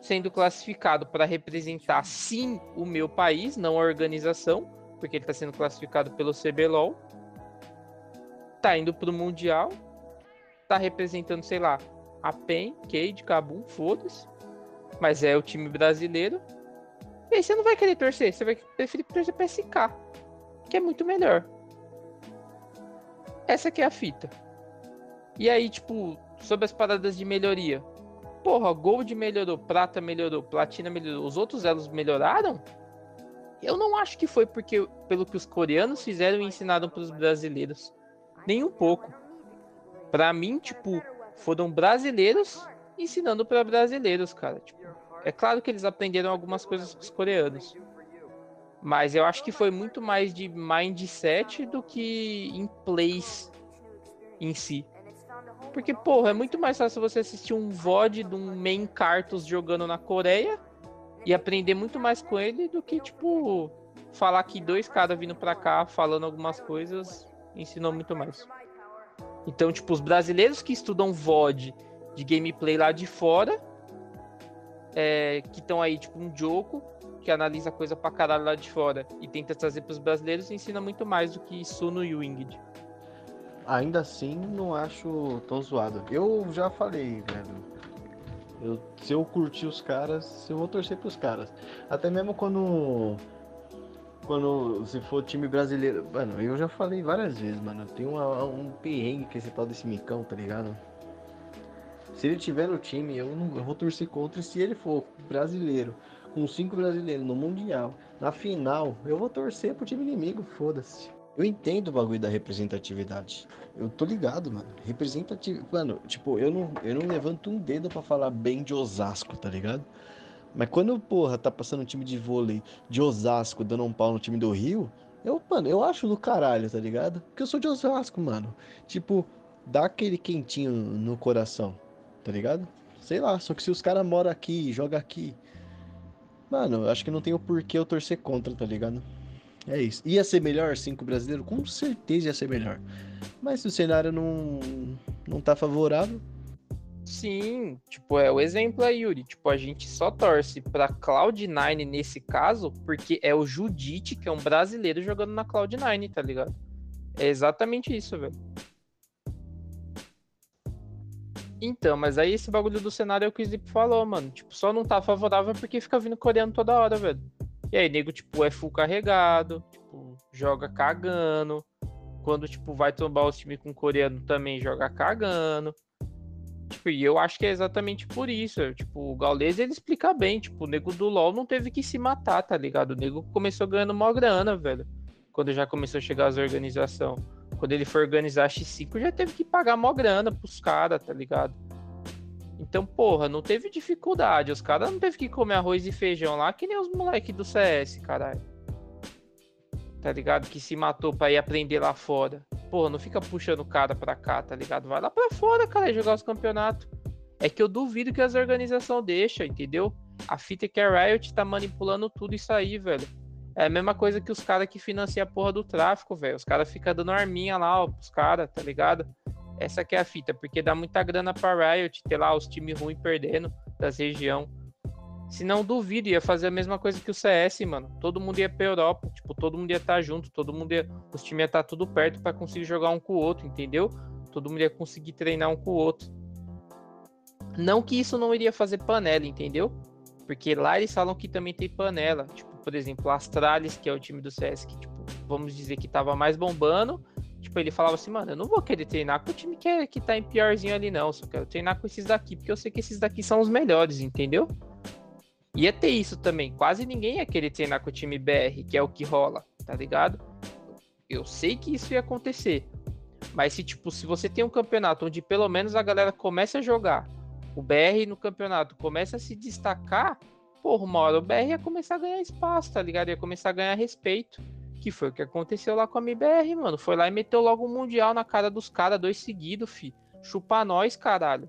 sendo classificado para representar sim o meu país, não a organização, porque ele está sendo classificado pelo CBLOL. Tá indo pro Mundial. Tá representando, sei lá, a PEN, Cade, Kabum, foda-se. Mas é o time brasileiro. E aí você não vai querer torcer, você vai preferir torcer pra SK, que é muito melhor. Essa que é a fita. E aí, tipo, sobre as paradas de melhoria. Porra, Gold melhorou, Prata melhorou, Platina melhorou, os outros elos melhoraram? Eu não acho que foi porque pelo que os coreanos fizeram e ensinaram para os brasileiros. Nem um pouco. Para mim, tipo, foram brasileiros ensinando para brasileiros, cara. Tipo, é claro que eles aprenderam algumas coisas com os coreanos. Mas eu acho que foi muito mais de mindset do que em plays em si. Porque, porra, é muito mais fácil você assistir um VOD de um main Cartus jogando na Coreia e aprender muito mais com ele do que, tipo, falar que dois caras vindo pra cá falando algumas coisas ensinou muito mais. Então, tipo, os brasileiros que estudam VOD de gameplay lá de fora, é, que estão aí, tipo, um Joko, que analisa coisa pra caralho lá de fora e tenta trazer pros brasileiros, ensina muito mais do que Suno e Winged. Ainda assim, não acho tão zoado. Eu já falei, velho. Eu, se eu curtir os caras, eu vou torcer pros caras. Até mesmo quando. Quando se for time brasileiro. Mano, eu já falei várias vezes, mano. Tem uma, um perrengue que esse tal desse micão, tá ligado? Se ele tiver no time, eu não eu vou torcer contra. E se ele for brasileiro, com cinco brasileiros no Mundial, na final, eu vou torcer pro time inimigo, foda-se. Eu entendo o bagulho da representatividade. Eu tô ligado, mano. Representatividade. Mano, tipo, eu não, eu não levanto um dedo para falar bem de Osasco, tá ligado? Mas quando, porra, tá passando um time de vôlei de Osasco dando um pau no time do Rio, eu, mano, eu acho do caralho, tá ligado? Porque eu sou de Osasco, mano. Tipo, dá aquele quentinho no coração, tá ligado? Sei lá, só que se os caras moram aqui, joga aqui. Mano, eu acho que não tem o porquê eu torcer contra, tá ligado? É isso. Ia ser melhor cinco brasileiros? Com certeza ia ser melhor. Mas se o cenário não, não tá favorável. Sim, tipo, é o exemplo aí, Yuri. Tipo, a gente só torce pra Cloud9 nesse caso, porque é o Judite, que é um brasileiro jogando na Cloud9, tá ligado? É exatamente isso, velho. Então, mas aí esse bagulho do cenário é o que o Zip falou, mano. Tipo, só não tá favorável porque fica vindo coreano toda hora, velho. E aí, nego, tipo, é full carregado, tipo, joga cagando. Quando, tipo, vai tombar os times com coreano também joga cagando. Tipo, e eu acho que é exatamente por isso. Tipo, o Gaules ele explica bem. Tipo, o nego do LoL não teve que se matar, tá ligado? O nego começou ganhando mó grana, velho. Quando já começou a chegar as organizações. Quando ele for organizar a X5, já teve que pagar mó grana pros caras, tá ligado? Então, porra, não teve dificuldade. Os caras não teve que comer arroz e feijão lá, que nem os moleques do CS, caralho. Tá ligado? Que se matou pra ir aprender lá fora. Porra, não fica puxando o cara pra cá, tá ligado? Vai lá pra fora, cara, jogar os campeonatos. É que eu duvido que as organizações deixam, entendeu? A fita é que a Riot tá manipulando tudo isso aí, velho. É a mesma coisa que os caras que financiam a porra do tráfico, velho. Os caras ficam dando arminha lá, ó, pros caras, tá ligado? Essa que é a fita, porque dá muita grana pra Riot ter lá os times ruins perdendo das região. Se não duvido, ia fazer a mesma coisa que o CS, mano. Todo mundo ia pra Europa, tipo, todo mundo ia estar tá junto, todo mundo ia. Os times iam estar tá tudo perto para conseguir jogar um com o outro, entendeu? Todo mundo ia conseguir treinar um com o outro. Não que isso não iria fazer panela, entendeu? Porque lá eles falam que também tem panela. Tipo, por exemplo, Astralis, que é o time do CS, que, tipo, vamos dizer que tava mais bombando Tipo, ele falava assim, mano, eu não vou querer treinar com o time que, é, que tá em piorzinho ali, não. Só quero treinar com esses daqui, porque eu sei que esses daqui são os melhores, entendeu? Ia ter isso também. Quase ninguém ia querer treinar com o time BR, que é o que rola, tá ligado? Eu sei que isso ia acontecer. Mas se, tipo, se você tem um campeonato onde pelo menos a galera começa a jogar, o BR no campeonato começa a se destacar, porra, uma hora o BR ia começar a ganhar espaço, tá ligado? Ia começar a ganhar respeito. Que foi o que aconteceu lá com a MBR, mano. Foi lá e meteu logo o Mundial na cara dos caras, dois seguidos, fi. Chupa nós, caralho.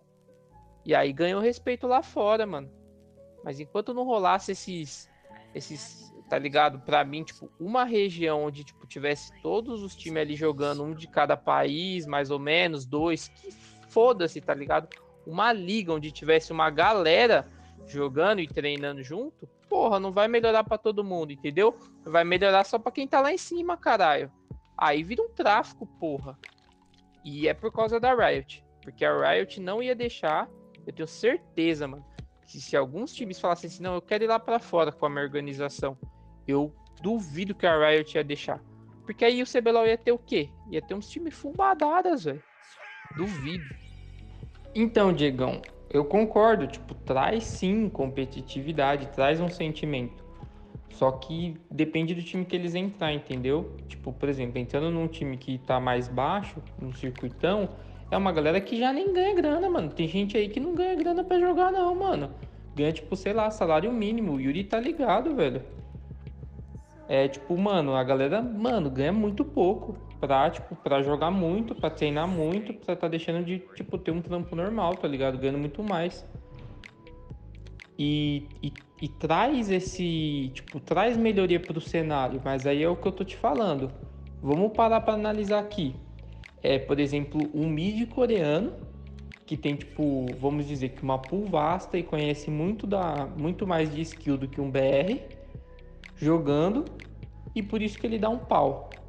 E aí ganhou respeito lá fora, mano. Mas enquanto não rolasse esses. Esses. Tá ligado? Pra mim, tipo, uma região onde, tipo, tivesse todos os times ali jogando, um de cada país, mais ou menos, dois, que foda-se, tá ligado? Uma liga onde tivesse uma galera jogando e treinando junto, porra, não vai melhorar para todo mundo, entendeu? Vai melhorar só para quem tá lá em cima, caralho. Aí vira um tráfico, porra. E é por causa da Riot. Porque a Riot não ia deixar, eu tenho certeza, mano, que se alguns times falassem assim, não, eu quero ir lá para fora com a minha organização, eu duvido que a Riot ia deixar. Porque aí o CBLOL ia ter o quê? Ia ter uns times fumbadadas, velho. Duvido. Então, Diegão, eu concordo, tipo, traz sim competitividade, traz um sentimento. Só que depende do time que eles entrar, entendeu? Tipo, por exemplo, entrando num time que tá mais baixo, no circuitão, é uma galera que já nem ganha grana, mano. Tem gente aí que não ganha grana para jogar, não, mano. Ganha, tipo, sei lá, salário mínimo. O Yuri tá ligado, velho. É, tipo, mano, a galera, mano, ganha muito pouco pra, tipo, pra jogar muito, pra treinar muito, pra tá deixando de, tipo, ter um trampo normal, tá ligado? Ganhando muito mais. E, e, e, traz esse, tipo, traz melhoria pro cenário, mas aí é o que eu tô te falando. Vamos parar para analisar aqui. É, por exemplo, um mid coreano que tem, tipo, vamos dizer que uma pool vasta e conhece muito, da, muito mais de skill do que um BR jogando e por isso que ele dá um pau.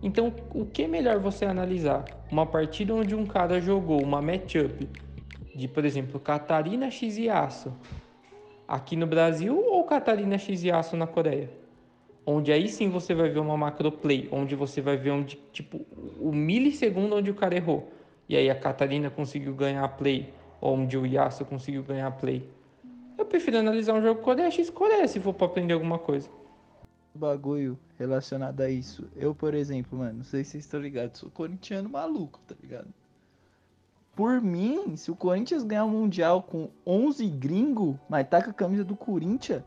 Então, o que é melhor você analisar? Uma partida onde um cara jogou uma matchup de, por exemplo, Catarina X e Aço aqui no Brasil ou Catarina X e Aço na Coreia? Onde aí sim você vai ver uma macro play, onde você vai ver onde, tipo, o milissegundo onde o cara errou. E aí a Catarina conseguiu ganhar a play, onde o Yasuo conseguiu ganhar a play. Eu prefiro analisar um jogo Coreia X Coreia se for para aprender alguma coisa bagulho relacionado a isso. Eu, por exemplo, mano, não sei se vocês estão ligados, sou corintiano maluco, tá ligado? Por mim, se o Corinthians ganhar o Mundial com 11 gringo, mas tá com a camisa do Corinthians,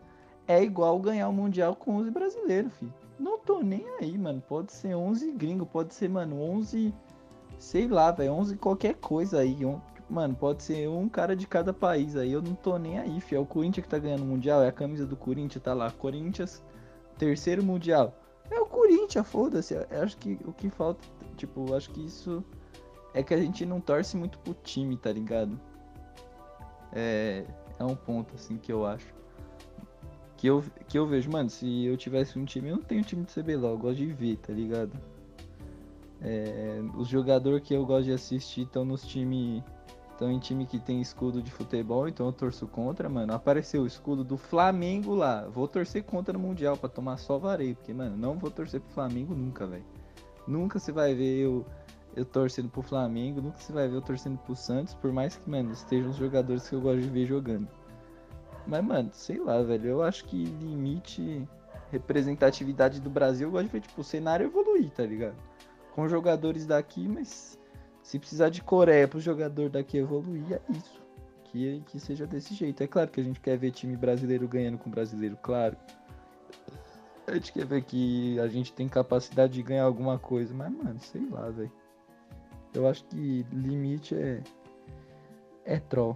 é igual ganhar o um Mundial com 11 brasileiros, filho. Não tô nem aí, mano. Pode ser 11 gringo, pode ser, mano, 11, sei lá, velho, 11 qualquer coisa aí. Mano, pode ser um cara de cada país aí. Eu não tô nem aí, filho. É o Corinthians que tá ganhando o Mundial, é a camisa do Corinthians, tá lá. Corinthians terceiro mundial. É o Corinthians, foda-se. Acho que o que falta, tipo, acho que isso é que a gente não torce muito pro time, tá ligado? É, é um ponto assim que eu acho. Que eu, que eu vejo, mano, se eu tivesse um time, eu não tenho time de CBLOL, eu gosto de ver, tá ligado? É, os jogadores que eu gosto de assistir estão nos times então, em time que tem escudo de futebol, então eu torço contra, mano. Apareceu o escudo do Flamengo lá. Vou torcer contra no Mundial para tomar só vareio. Porque, mano, não vou torcer pro Flamengo nunca, velho. Nunca você vai ver eu, eu torcendo pro Flamengo. Nunca você vai ver eu torcendo pro Santos. Por mais que, mano, estejam os jogadores que eu gosto de ver jogando. Mas, mano, sei lá, velho. Eu acho que limite representatividade do Brasil, eu gosto de ver, tipo, o cenário evoluir, tá ligado? Com jogadores daqui, mas se precisar de Coreia para o jogador daqui evoluir, é isso. Que, que seja desse jeito. É claro que a gente quer ver time brasileiro ganhando com brasileiro, claro. A gente quer ver que a gente tem capacidade de ganhar alguma coisa, mas, mano, sei lá, velho. Eu acho que limite é. É troll.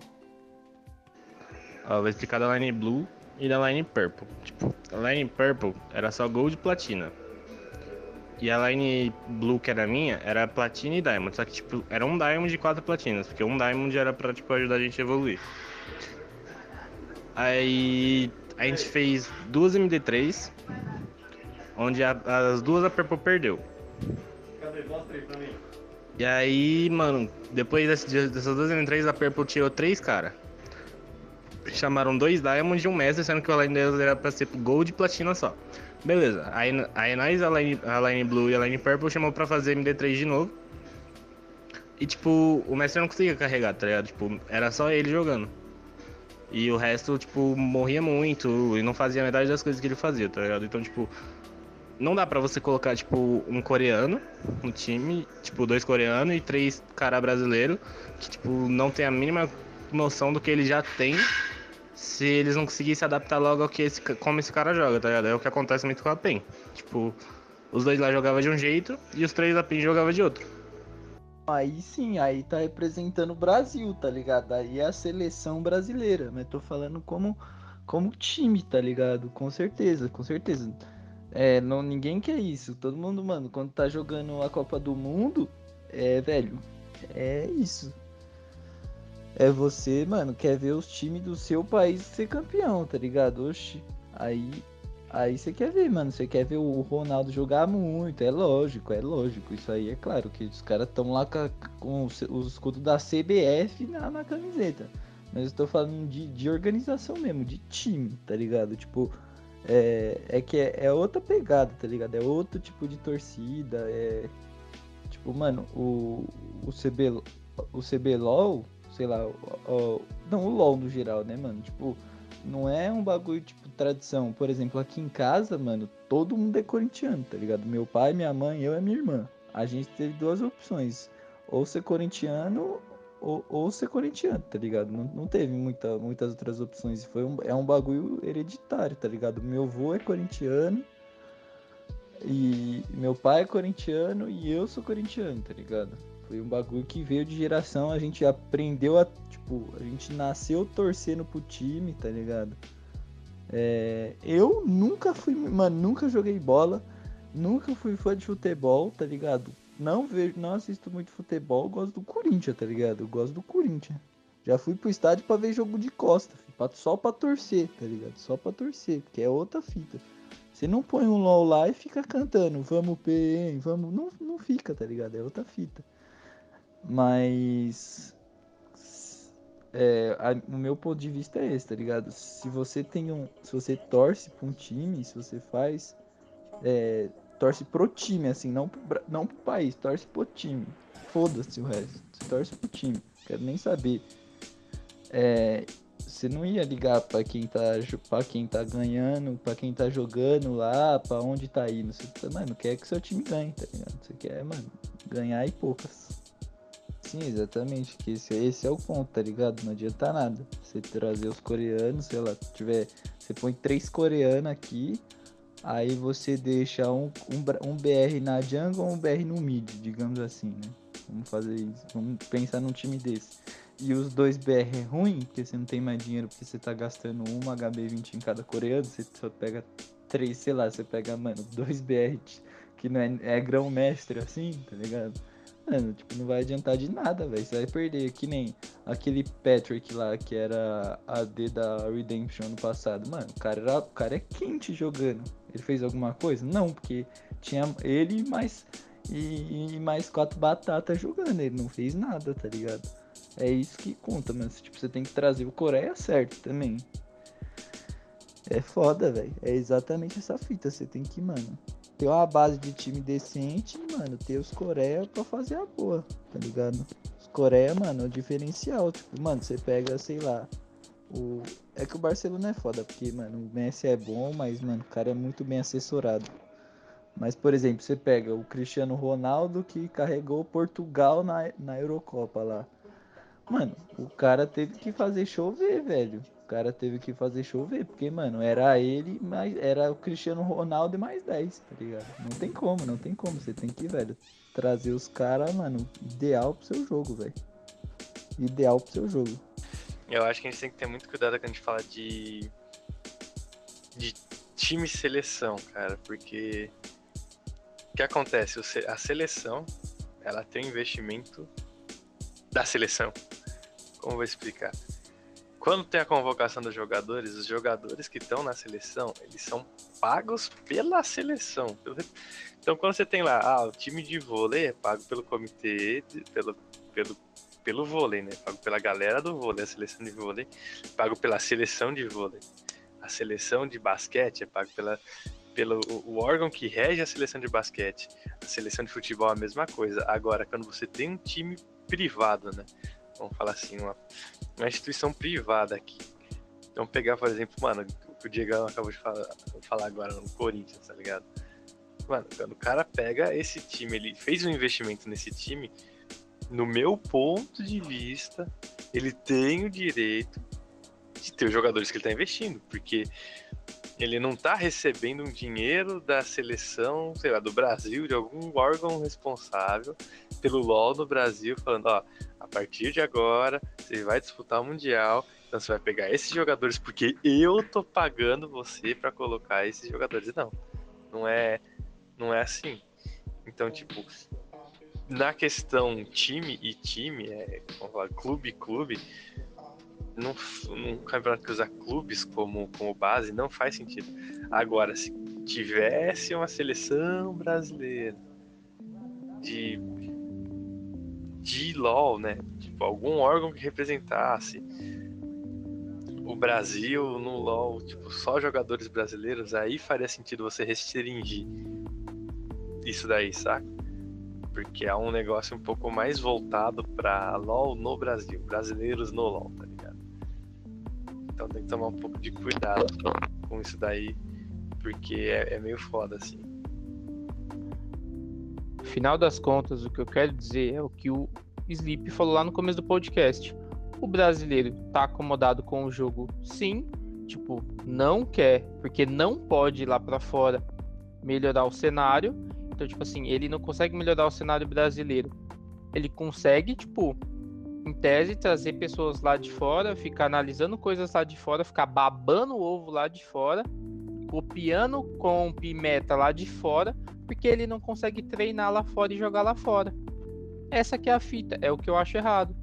Ó, vou explicar da Line Blue e da Line Purple. Tipo, a Line Purple era só Gold e Platina. E a line blue que era minha era platina e diamond. Só que, tipo, era um diamond de quatro platinas. Porque um diamond era pra, tipo, ajudar a gente a evoluir. Aí a gente fez duas MD3. Onde a, as duas a Purple perdeu. Cadê? Mostra aí pra mim. E aí, mano, depois dessas duas MD3, a Purple tirou três cara. Chamaram dois Diamonds e um Mestre, sendo que o line deles era pra ser Gold e Platina só. Beleza, aí, aí nós, a line, a line Blue e a Line Purple chamou pra fazer MD3 de novo. E tipo, o mestre não conseguia carregar, tá ligado? Tipo, era só ele jogando. E o resto, tipo, morria muito e não fazia metade das coisas que ele fazia, tá ligado? Então, tipo, não dá pra você colocar, tipo, um coreano no time, tipo, dois coreanos e três cara brasileiro, que, tipo, não tem a mínima noção do que ele já tem se eles não conseguirem se adaptar logo ao que esse, como esse cara joga, tá ligado? É o que acontece muito com a PEN. Tipo, os dois lá jogavam de um jeito e os três da PEN jogavam de outro. Aí sim, aí tá representando o Brasil, tá ligado? Aí é a seleção brasileira, mas tô falando como, como time, tá ligado? Com certeza, com certeza. É, não, ninguém quer isso. Todo mundo, mano, quando tá jogando a Copa do Mundo, é, velho, é isso. É você, mano, quer ver os times do seu país ser campeão, tá ligado? Oxi. Aí, aí você quer ver, mano. Você quer ver o Ronaldo jogar muito. É lógico, é lógico. Isso aí é claro que os caras estão lá com, com os, os escudos da CBF na, na camiseta. Mas eu tô falando de, de organização mesmo, de time, tá ligado? Tipo, é, é que é, é outra pegada, tá ligado? É outro tipo de torcida. É. Tipo, mano, o, o, CB, o CBLOL sei lá, o, não, o LoL no geral, né, mano? Tipo, não é um bagulho, tipo, tradição. Por exemplo, aqui em casa, mano, todo mundo é corintiano, tá ligado? Meu pai, minha mãe, eu e minha irmã. A gente teve duas opções. Ou ser corintiano ou, ou ser corintiano, tá ligado? Não, não teve muita, muitas outras opções. Foi um, é um bagulho hereditário, tá ligado? Meu avô é corintiano. E meu pai é corintiano e eu sou corintiano, tá ligado? Foi um bagulho que veio de geração, a gente aprendeu a, tipo, a gente nasceu torcendo pro time, tá ligado? É, eu nunca fui, mano, nunca joguei bola, nunca fui fã de futebol, tá ligado? Não vejo, não assisto muito futebol, gosto do Corinthians, tá ligado? Eu gosto do Corinthians. Já fui pro estádio pra ver jogo de costa, só pra torcer, tá ligado? Só pra torcer, porque é outra fita. Você não põe um LOL lá e fica cantando, vamos PM, vamos. Não, não fica, tá ligado? É outra fita. Mas. É, a, o meu ponto de vista é esse, tá ligado? Se você tem um. Se você torce pra um time, se você faz. É, torce pro time, assim, não pro, não pro país, torce pro time. Foda-se o resto. Torce pro time. Quero nem saber. É, você não ia ligar para quem tá para quem tá ganhando, para quem tá jogando lá, para onde tá indo. Você, mano, quer que seu time ganhe, tá ligado? Você quer, mano, ganhar e poucas. Sim, exatamente. Que esse, esse é o ponto, tá ligado? Não adianta nada. Você trazer os coreanos, sei lá, tiver. Você põe três coreanos aqui, aí você deixa um, um, um BR na jungle ou um BR no mid, digamos assim, né? Vamos fazer isso. Vamos pensar num time desse. E os dois BR é ruim, porque você não tem mais dinheiro, porque você tá gastando uma HB20 em cada coreano, você só pega três, sei lá, você pega, mano, dois BR que não é, é grão mestre assim, tá ligado? Mano, tipo, não vai adiantar de nada, velho. Você vai perder. Que nem aquele Patrick lá, que era AD da Redemption no passado. Mano, o cara, era, o cara é quente jogando. Ele fez alguma coisa? Não, porque tinha ele mais. E, e mais quatro batatas jogando. Ele não fez nada, tá ligado? É isso que conta, mas tipo, você tem que trazer o Coreia certo também. É foda, velho. É exatamente essa fita. Você tem que, mano, ter uma base de time decente, mano, ter os Coreia pra fazer a boa, tá ligado? Os Coreia, mano, é o diferencial. Tipo, mano, você pega, sei lá, o. É que o Barcelona é foda, porque, mano, o Messi é bom, mas, mano, o cara é muito bem assessorado. Mas, por exemplo, você pega o Cristiano Ronaldo que carregou Portugal na, na Eurocopa lá. Mano, o cara teve que fazer chover, velho cara teve que fazer chover, porque, mano, era ele, mas era o Cristiano Ronaldo e mais 10, tá ligado? Não tem como, não tem como. Você tem que, velho, trazer os caras, mano, ideal pro seu jogo, velho. Ideal pro seu jogo. Eu acho que a gente tem que ter muito cuidado quando a gente fala de. de time seleção, cara, porque. O que acontece? A seleção, ela tem um investimento da seleção. Como vou explicar? quando tem a convocação dos jogadores, os jogadores que estão na seleção, eles são pagos pela seleção. Então, quando você tem lá, ah, o time de vôlei é pago pelo comitê, pelo, pelo, pelo vôlei, né? Pago pela galera do vôlei, a seleção de vôlei, pago pela seleção de vôlei. A seleção de basquete é pago pela, pelo o órgão que rege a seleção de basquete. A seleção de futebol é a mesma coisa. Agora, quando você tem um time privado, né? vamos falar assim, uma, uma instituição privada aqui. Então pegar, por exemplo, mano, o que o Diego acabou de falar, falar agora no Corinthians, tá ligado? Mano, quando o cara pega esse time, ele fez um investimento nesse time, no meu ponto de vista, ele tem o direito de ter os jogadores que ele tá investindo, porque ele não tá recebendo um dinheiro da seleção, sei lá, do Brasil, de algum órgão responsável pelo LoL no Brasil, falando, ó, a partir de agora você vai disputar o Mundial, então você vai pegar esses jogadores porque eu tô pagando você para colocar esses jogadores. Não, não é, não é assim. Então, tipo, na questão time e time, é, vamos falar, clube e clube, num, num campeonato que usa clubes como, como base, não faz sentido. Agora, se tivesse uma seleção brasileira de, de LOL, né? Tipo, algum órgão que representasse o Brasil no LoL, tipo, só jogadores brasileiros, aí faria sentido você restringir isso daí, saca? Porque é um negócio um pouco mais voltado para LoL no Brasil, brasileiros no LoL, tá ligado? Então tem que tomar um pouco de cuidado com isso daí, porque é, é meio foda, assim. Final das contas, o que eu quero dizer é o que o Sleep falou lá no começo do podcast. O brasileiro tá acomodado com o jogo, sim. Tipo, não quer, porque não pode ir lá para fora melhorar o cenário. Então, tipo assim, ele não consegue melhorar o cenário brasileiro. Ele consegue, tipo, em tese, trazer pessoas lá de fora, ficar analisando coisas lá de fora, ficar babando o ovo lá de fora, copiando com meta lá de fora, porque ele não consegue treinar lá fora e jogar lá fora. Essa que é a fita, é o que eu acho errado.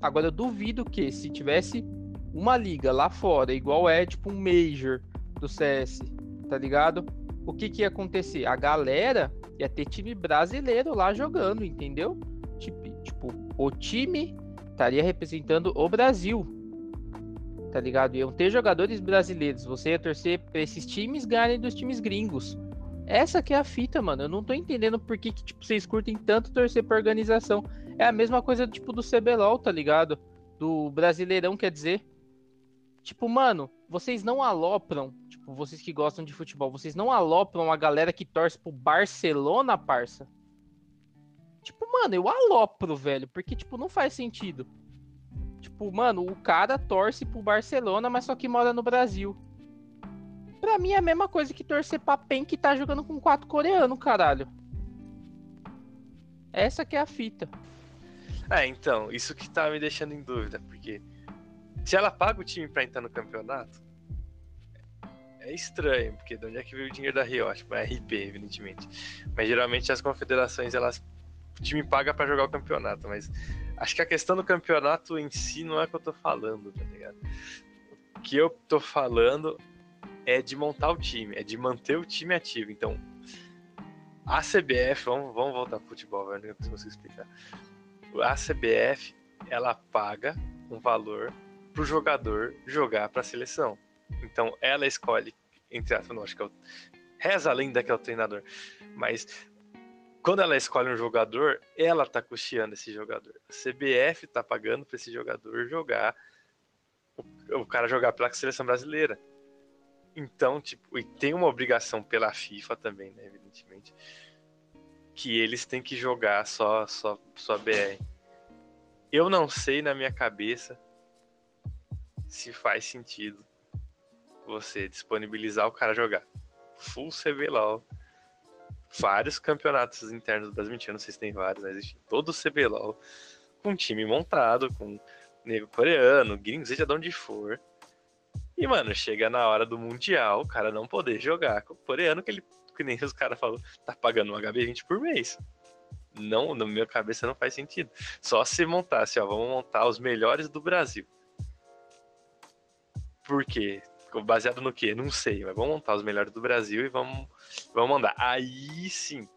Agora eu duvido que se tivesse uma liga lá fora, igual é tipo um Major do CS, tá ligado? O que que ia acontecer? A galera ia ter time brasileiro lá jogando, entendeu? Tipo, tipo o time estaria representando o Brasil, tá ligado? Iam ter jogadores brasileiros. Você ia torcer pra esses times ganharem dos times gringos. Essa que é a fita, mano. Eu não tô entendendo por que, que tipo, vocês curtem tanto torcer pra organização. É a mesma coisa, tipo, do CBLOL, tá ligado? Do Brasileirão, quer dizer. Tipo, mano, vocês não alopram, tipo, vocês que gostam de futebol, vocês não alopram a galera que torce pro Barcelona, parça? Tipo, mano, eu alopro, velho, porque, tipo, não faz sentido. Tipo, mano, o cara torce pro Barcelona, mas só que mora no Brasil. Pra mim é a mesma coisa que torcer pra PEN que tá jogando com quatro coreanos, caralho. Essa que é a fita. É, então, isso que tá me deixando em dúvida, porque se ela paga o time pra entrar no campeonato, é estranho, porque de onde é que veio o dinheiro da Riot? Tipo, é RP, evidentemente. Mas geralmente as confederações, elas. O time paga para jogar o campeonato, mas acho que a questão do campeonato em si não é o que eu tô falando, tá ligado? O que eu tô falando é de montar o time, é de manter o time ativo. Então, a CBF, vamos, vamos voltar pro futebol, velho, não consigo explicar a CBF ela paga um valor pro jogador jogar para a seleção. Então ela escolhe, entre aspas, não acho que é o, reza a lenda que é treinador, mas quando ela escolhe um jogador, ela tá custeando esse jogador. A CBF tá pagando para esse jogador jogar, o, o cara jogar pela seleção brasileira. Então, tipo, e tem uma obrigação pela FIFA também, né, evidentemente, que eles têm que jogar só, só, só BR. Eu não sei na minha cabeça se faz sentido você disponibilizar o cara jogar full CBLOL, vários campeonatos internos do Brasil, não sei se tem vários, mas existe todo o CBLOL, com time montado, com nego coreano, gringo, seja de onde for. E, mano, chega na hora do Mundial, o cara não poder jogar com o coreano, que ele que nem os caras falam, tá pagando um HB20 por mês. Não, na minha cabeça não faz sentido. Só se montasse, ó, vamos montar os melhores do Brasil. Por quê? Baseado no quê? Não sei, mas vamos montar os melhores do Brasil e vamos, vamos mandar. Aí sim,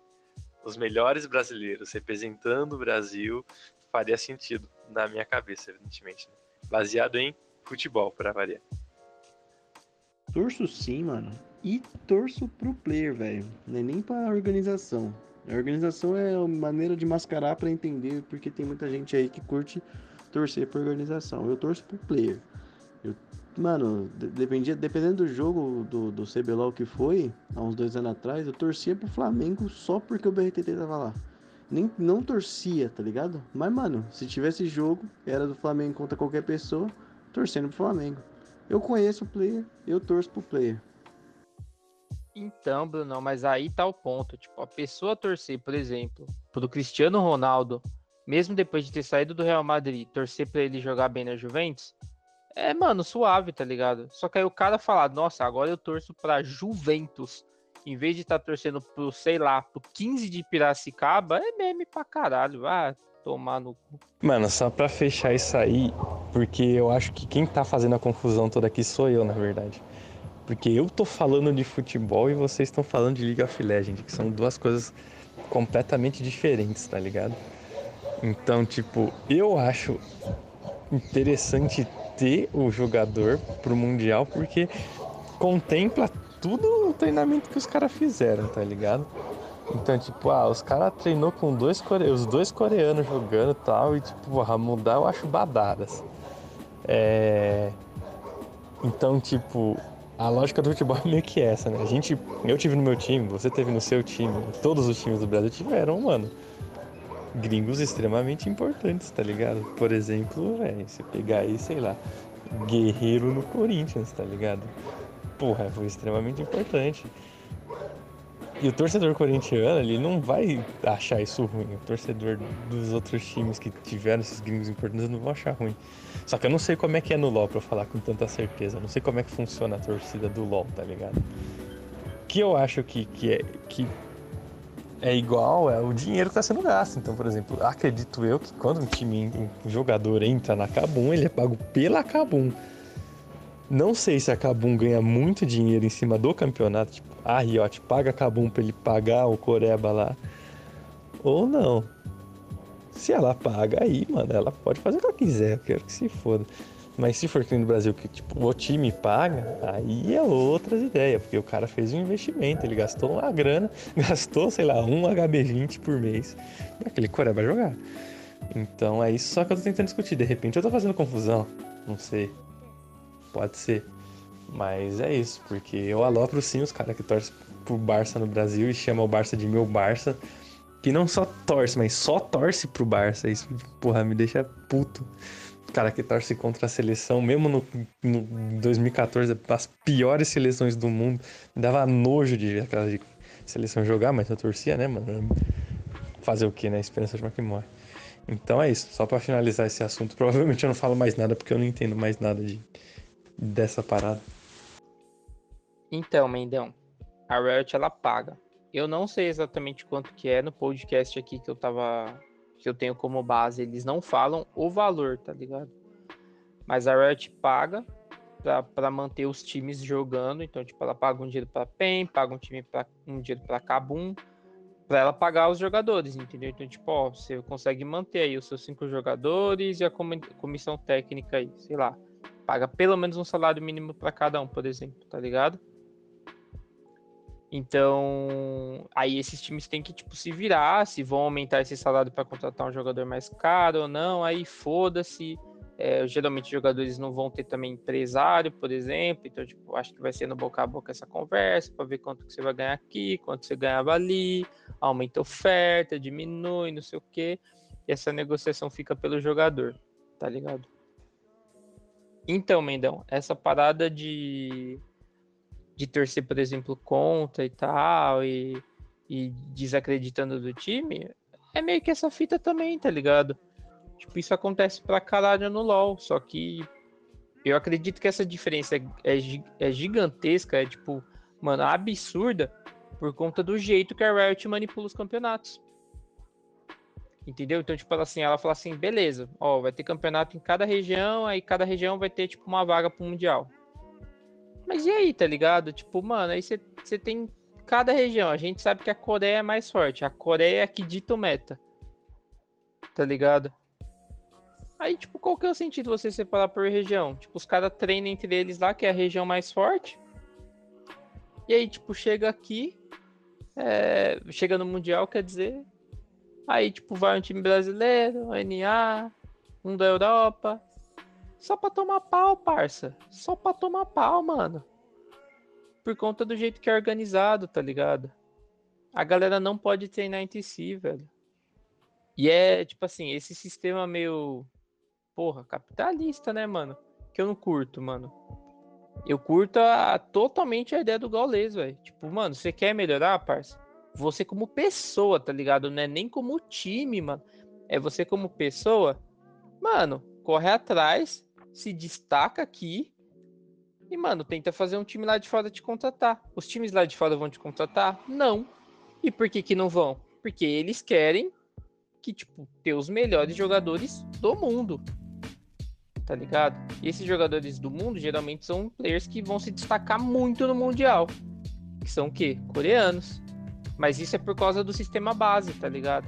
os melhores brasileiros representando o Brasil faria sentido na minha cabeça, evidentemente. Né? Baseado em futebol, para variar. Torço sim, mano. E torço pro player, velho. Não é nem pra organização. A organização é uma maneira de mascarar para entender, porque tem muita gente aí que curte torcer por organização. Eu torço pro player. Eu, mano, dependia, dependendo do jogo do, do CBLOL que foi, há uns dois anos atrás, eu torcia pro Flamengo só porque o BRTT tava lá. Nem, não torcia, tá ligado? Mas, mano, se tivesse jogo, era do Flamengo contra qualquer pessoa, torcendo pro Flamengo. Eu conheço o player, eu torço pro player. Então, Bruno, mas aí tá o ponto. Tipo, a pessoa torcer, por exemplo, pro Cristiano Ronaldo, mesmo depois de ter saído do Real Madrid, torcer pra ele jogar bem na Juventus, é, mano, suave, tá ligado? Só que aí o cara falar, nossa, agora eu torço pra Juventus, em vez de estar tá torcendo pro, sei lá, pro 15 de Piracicaba, é meme pra caralho. Ah, tomar no cu. Mano, só pra fechar isso aí, porque eu acho que quem tá fazendo a confusão toda aqui sou eu, na verdade. Porque eu tô falando de futebol e vocês estão falando de League of Legends, que são duas coisas completamente diferentes, tá ligado? Então, tipo, eu acho interessante ter o jogador pro Mundial porque contempla tudo o treinamento que os caras fizeram, tá ligado? Então, tipo, ah, os caras treinou com dois coreanos, os dois coreanos jogando e tal, e tipo, porra, mudar eu acho badadas. É... Então, tipo, a lógica do futebol é meio que essa, né? A gente, eu tive no meu time, você teve no seu time, todos os times do Brasil tiveram, mano, gringos extremamente importantes, tá ligado? Por exemplo, velho, você pegar aí, sei lá, Guerreiro no Corinthians, tá ligado? Porra, foi extremamente importante. E o torcedor corintiano, ele não vai achar isso ruim. O torcedor dos outros times que tiveram esses gringos importantes não vão achar ruim. Só que eu não sei como é que é no LoL pra falar com tanta certeza. Eu não sei como é que funciona a torcida do LoL, tá ligado? Que eu acho que, que, é, que é igual é o dinheiro que tá sendo gasto. Então, por exemplo, acredito eu que quando um time, um jogador entra na Kabum, ele é pago pela Kabum. Não sei se a Kabum ganha muito dinheiro em cima do campeonato, tipo, a Riot paga a Kabum pra ele pagar o Coreba lá, ou não. Se ela paga aí, mano, ela pode fazer o que ela quiser, eu quero que se foda. Mas se for aqui no Brasil que tipo, o time paga, aí é outras ideias, porque o cara fez um investimento, ele gastou uma grana, gastou, sei lá, um HB20 por mês pra aquele Coreba jogar. Então é isso só que eu tô tentando discutir. De repente eu tô fazendo confusão, não sei. Pode ser. Mas é isso, porque eu alopro sim os caras que torcem pro Barça no Brasil e chamam o Barça de meu Barça. Que não só torce, mas só torce pro Barça. Isso, porra, me deixa puto. Cara que torce contra a seleção, mesmo no, no 2014, as piores seleções do mundo. Me dava nojo de ver aquela de seleção jogar, mas eu torcia, né, mano? Fazer o que, né? Esperança de que morre. Então é isso. Só para finalizar esse assunto. Provavelmente eu não falo mais nada porque eu não entendo mais nada de, dessa parada? Então, Mendão, a Riot ela paga. Eu não sei exatamente quanto que é no podcast aqui que eu tava que eu tenho como base, eles não falam o valor, tá ligado? Mas a Riot paga para manter os times jogando, então tipo ela paga um dinheiro para PEN, paga um time para um dinheiro para Kabum, para ela pagar os jogadores, entendeu? Então tipo, ó, você consegue manter aí os seus cinco jogadores e a comissão técnica aí, sei lá, paga pelo menos um salário mínimo para cada um, por exemplo, tá ligado? Então, aí esses times têm que tipo se virar, se vão aumentar esse salário para contratar um jogador mais caro ou não, aí foda-se. É, geralmente jogadores não vão ter também empresário, por exemplo, então tipo, acho que vai ser no boca a boca essa conversa para ver quanto que você vai ganhar aqui, quanto você ganhava ali, aumenta a oferta, diminui, não sei o quê. E essa negociação fica pelo jogador, tá ligado? Então, Mendão, essa parada de, de torcer, por exemplo, contra e tal, e, e desacreditando do time, é meio que essa fita também, tá ligado? Tipo, isso acontece pra caralho no LoL, só que eu acredito que essa diferença é, é, é gigantesca, é tipo, mano, absurda por conta do jeito que a Riot manipula os campeonatos. Entendeu? Então, tipo, assim, ela fala assim, beleza, ó, vai ter campeonato em cada região, aí cada região vai ter, tipo, uma vaga pro Mundial. Mas e aí, tá ligado? Tipo, mano, aí você tem cada região. A gente sabe que a Coreia é mais forte. A Coreia é que dita o meta. Tá ligado? Aí, tipo, qual que é o sentido você separar por região? Tipo, os caras treinam entre eles lá, que é a região mais forte. E aí, tipo, chega aqui. É... Chega no Mundial, quer dizer, Aí, tipo, vai um time brasileiro, NA, um da Europa. Só pra tomar pau, parça. Só pra tomar pau, mano. Por conta do jeito que é organizado, tá ligado? A galera não pode treinar entre si, velho. E é, tipo assim, esse sistema meio. Porra, capitalista, né, mano? Que eu não curto, mano. Eu curto a- totalmente a ideia do Gaules, velho. Tipo, mano, você quer melhorar, parça? Você como pessoa, tá ligado? Não é nem como time, mano. É você como pessoa. Mano, corre atrás, se destaca aqui. E, mano, tenta fazer um time lá de fora te contratar. Os times lá de fora vão te contratar? Não. E por que que não vão? Porque eles querem que, tipo, ter os melhores jogadores do mundo. Tá ligado? E esses jogadores do mundo geralmente são players que vão se destacar muito no Mundial. Que são o quê? Coreanos. Mas isso é por causa do sistema base, tá ligado?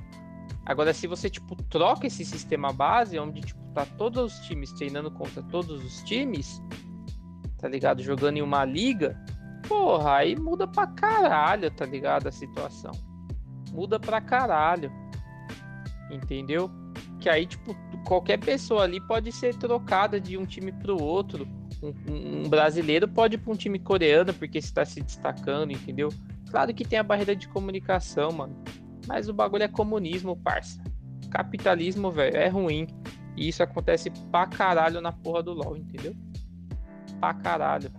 Agora, se você, tipo, troca esse sistema base, onde, tipo, tá todos os times treinando contra todos os times, tá ligado? Jogando em uma liga, porra, aí muda pra caralho, tá ligado? A situação. Muda pra caralho. Entendeu? Que aí, tipo, qualquer pessoa ali pode ser trocada de um time pro outro. Um, um- brasileiro pode ir pra um time coreano porque está se destacando, entendeu? Claro que tem a barreira de comunicação, mano. Mas o bagulho é comunismo, parça. Capitalismo, velho, é ruim. E isso acontece pra caralho na porra do LoL, entendeu? Pra caralho.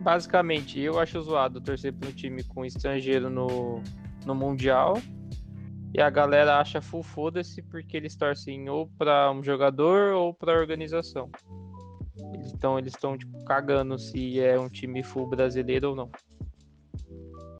Basicamente, eu acho zoado torcer pra um time com estrangeiro no, no Mundial. E a galera acha full foda-se porque eles torcem ou pra um jogador ou pra organização. Então eles estão, tipo, cagando se é um time full brasileiro ou não.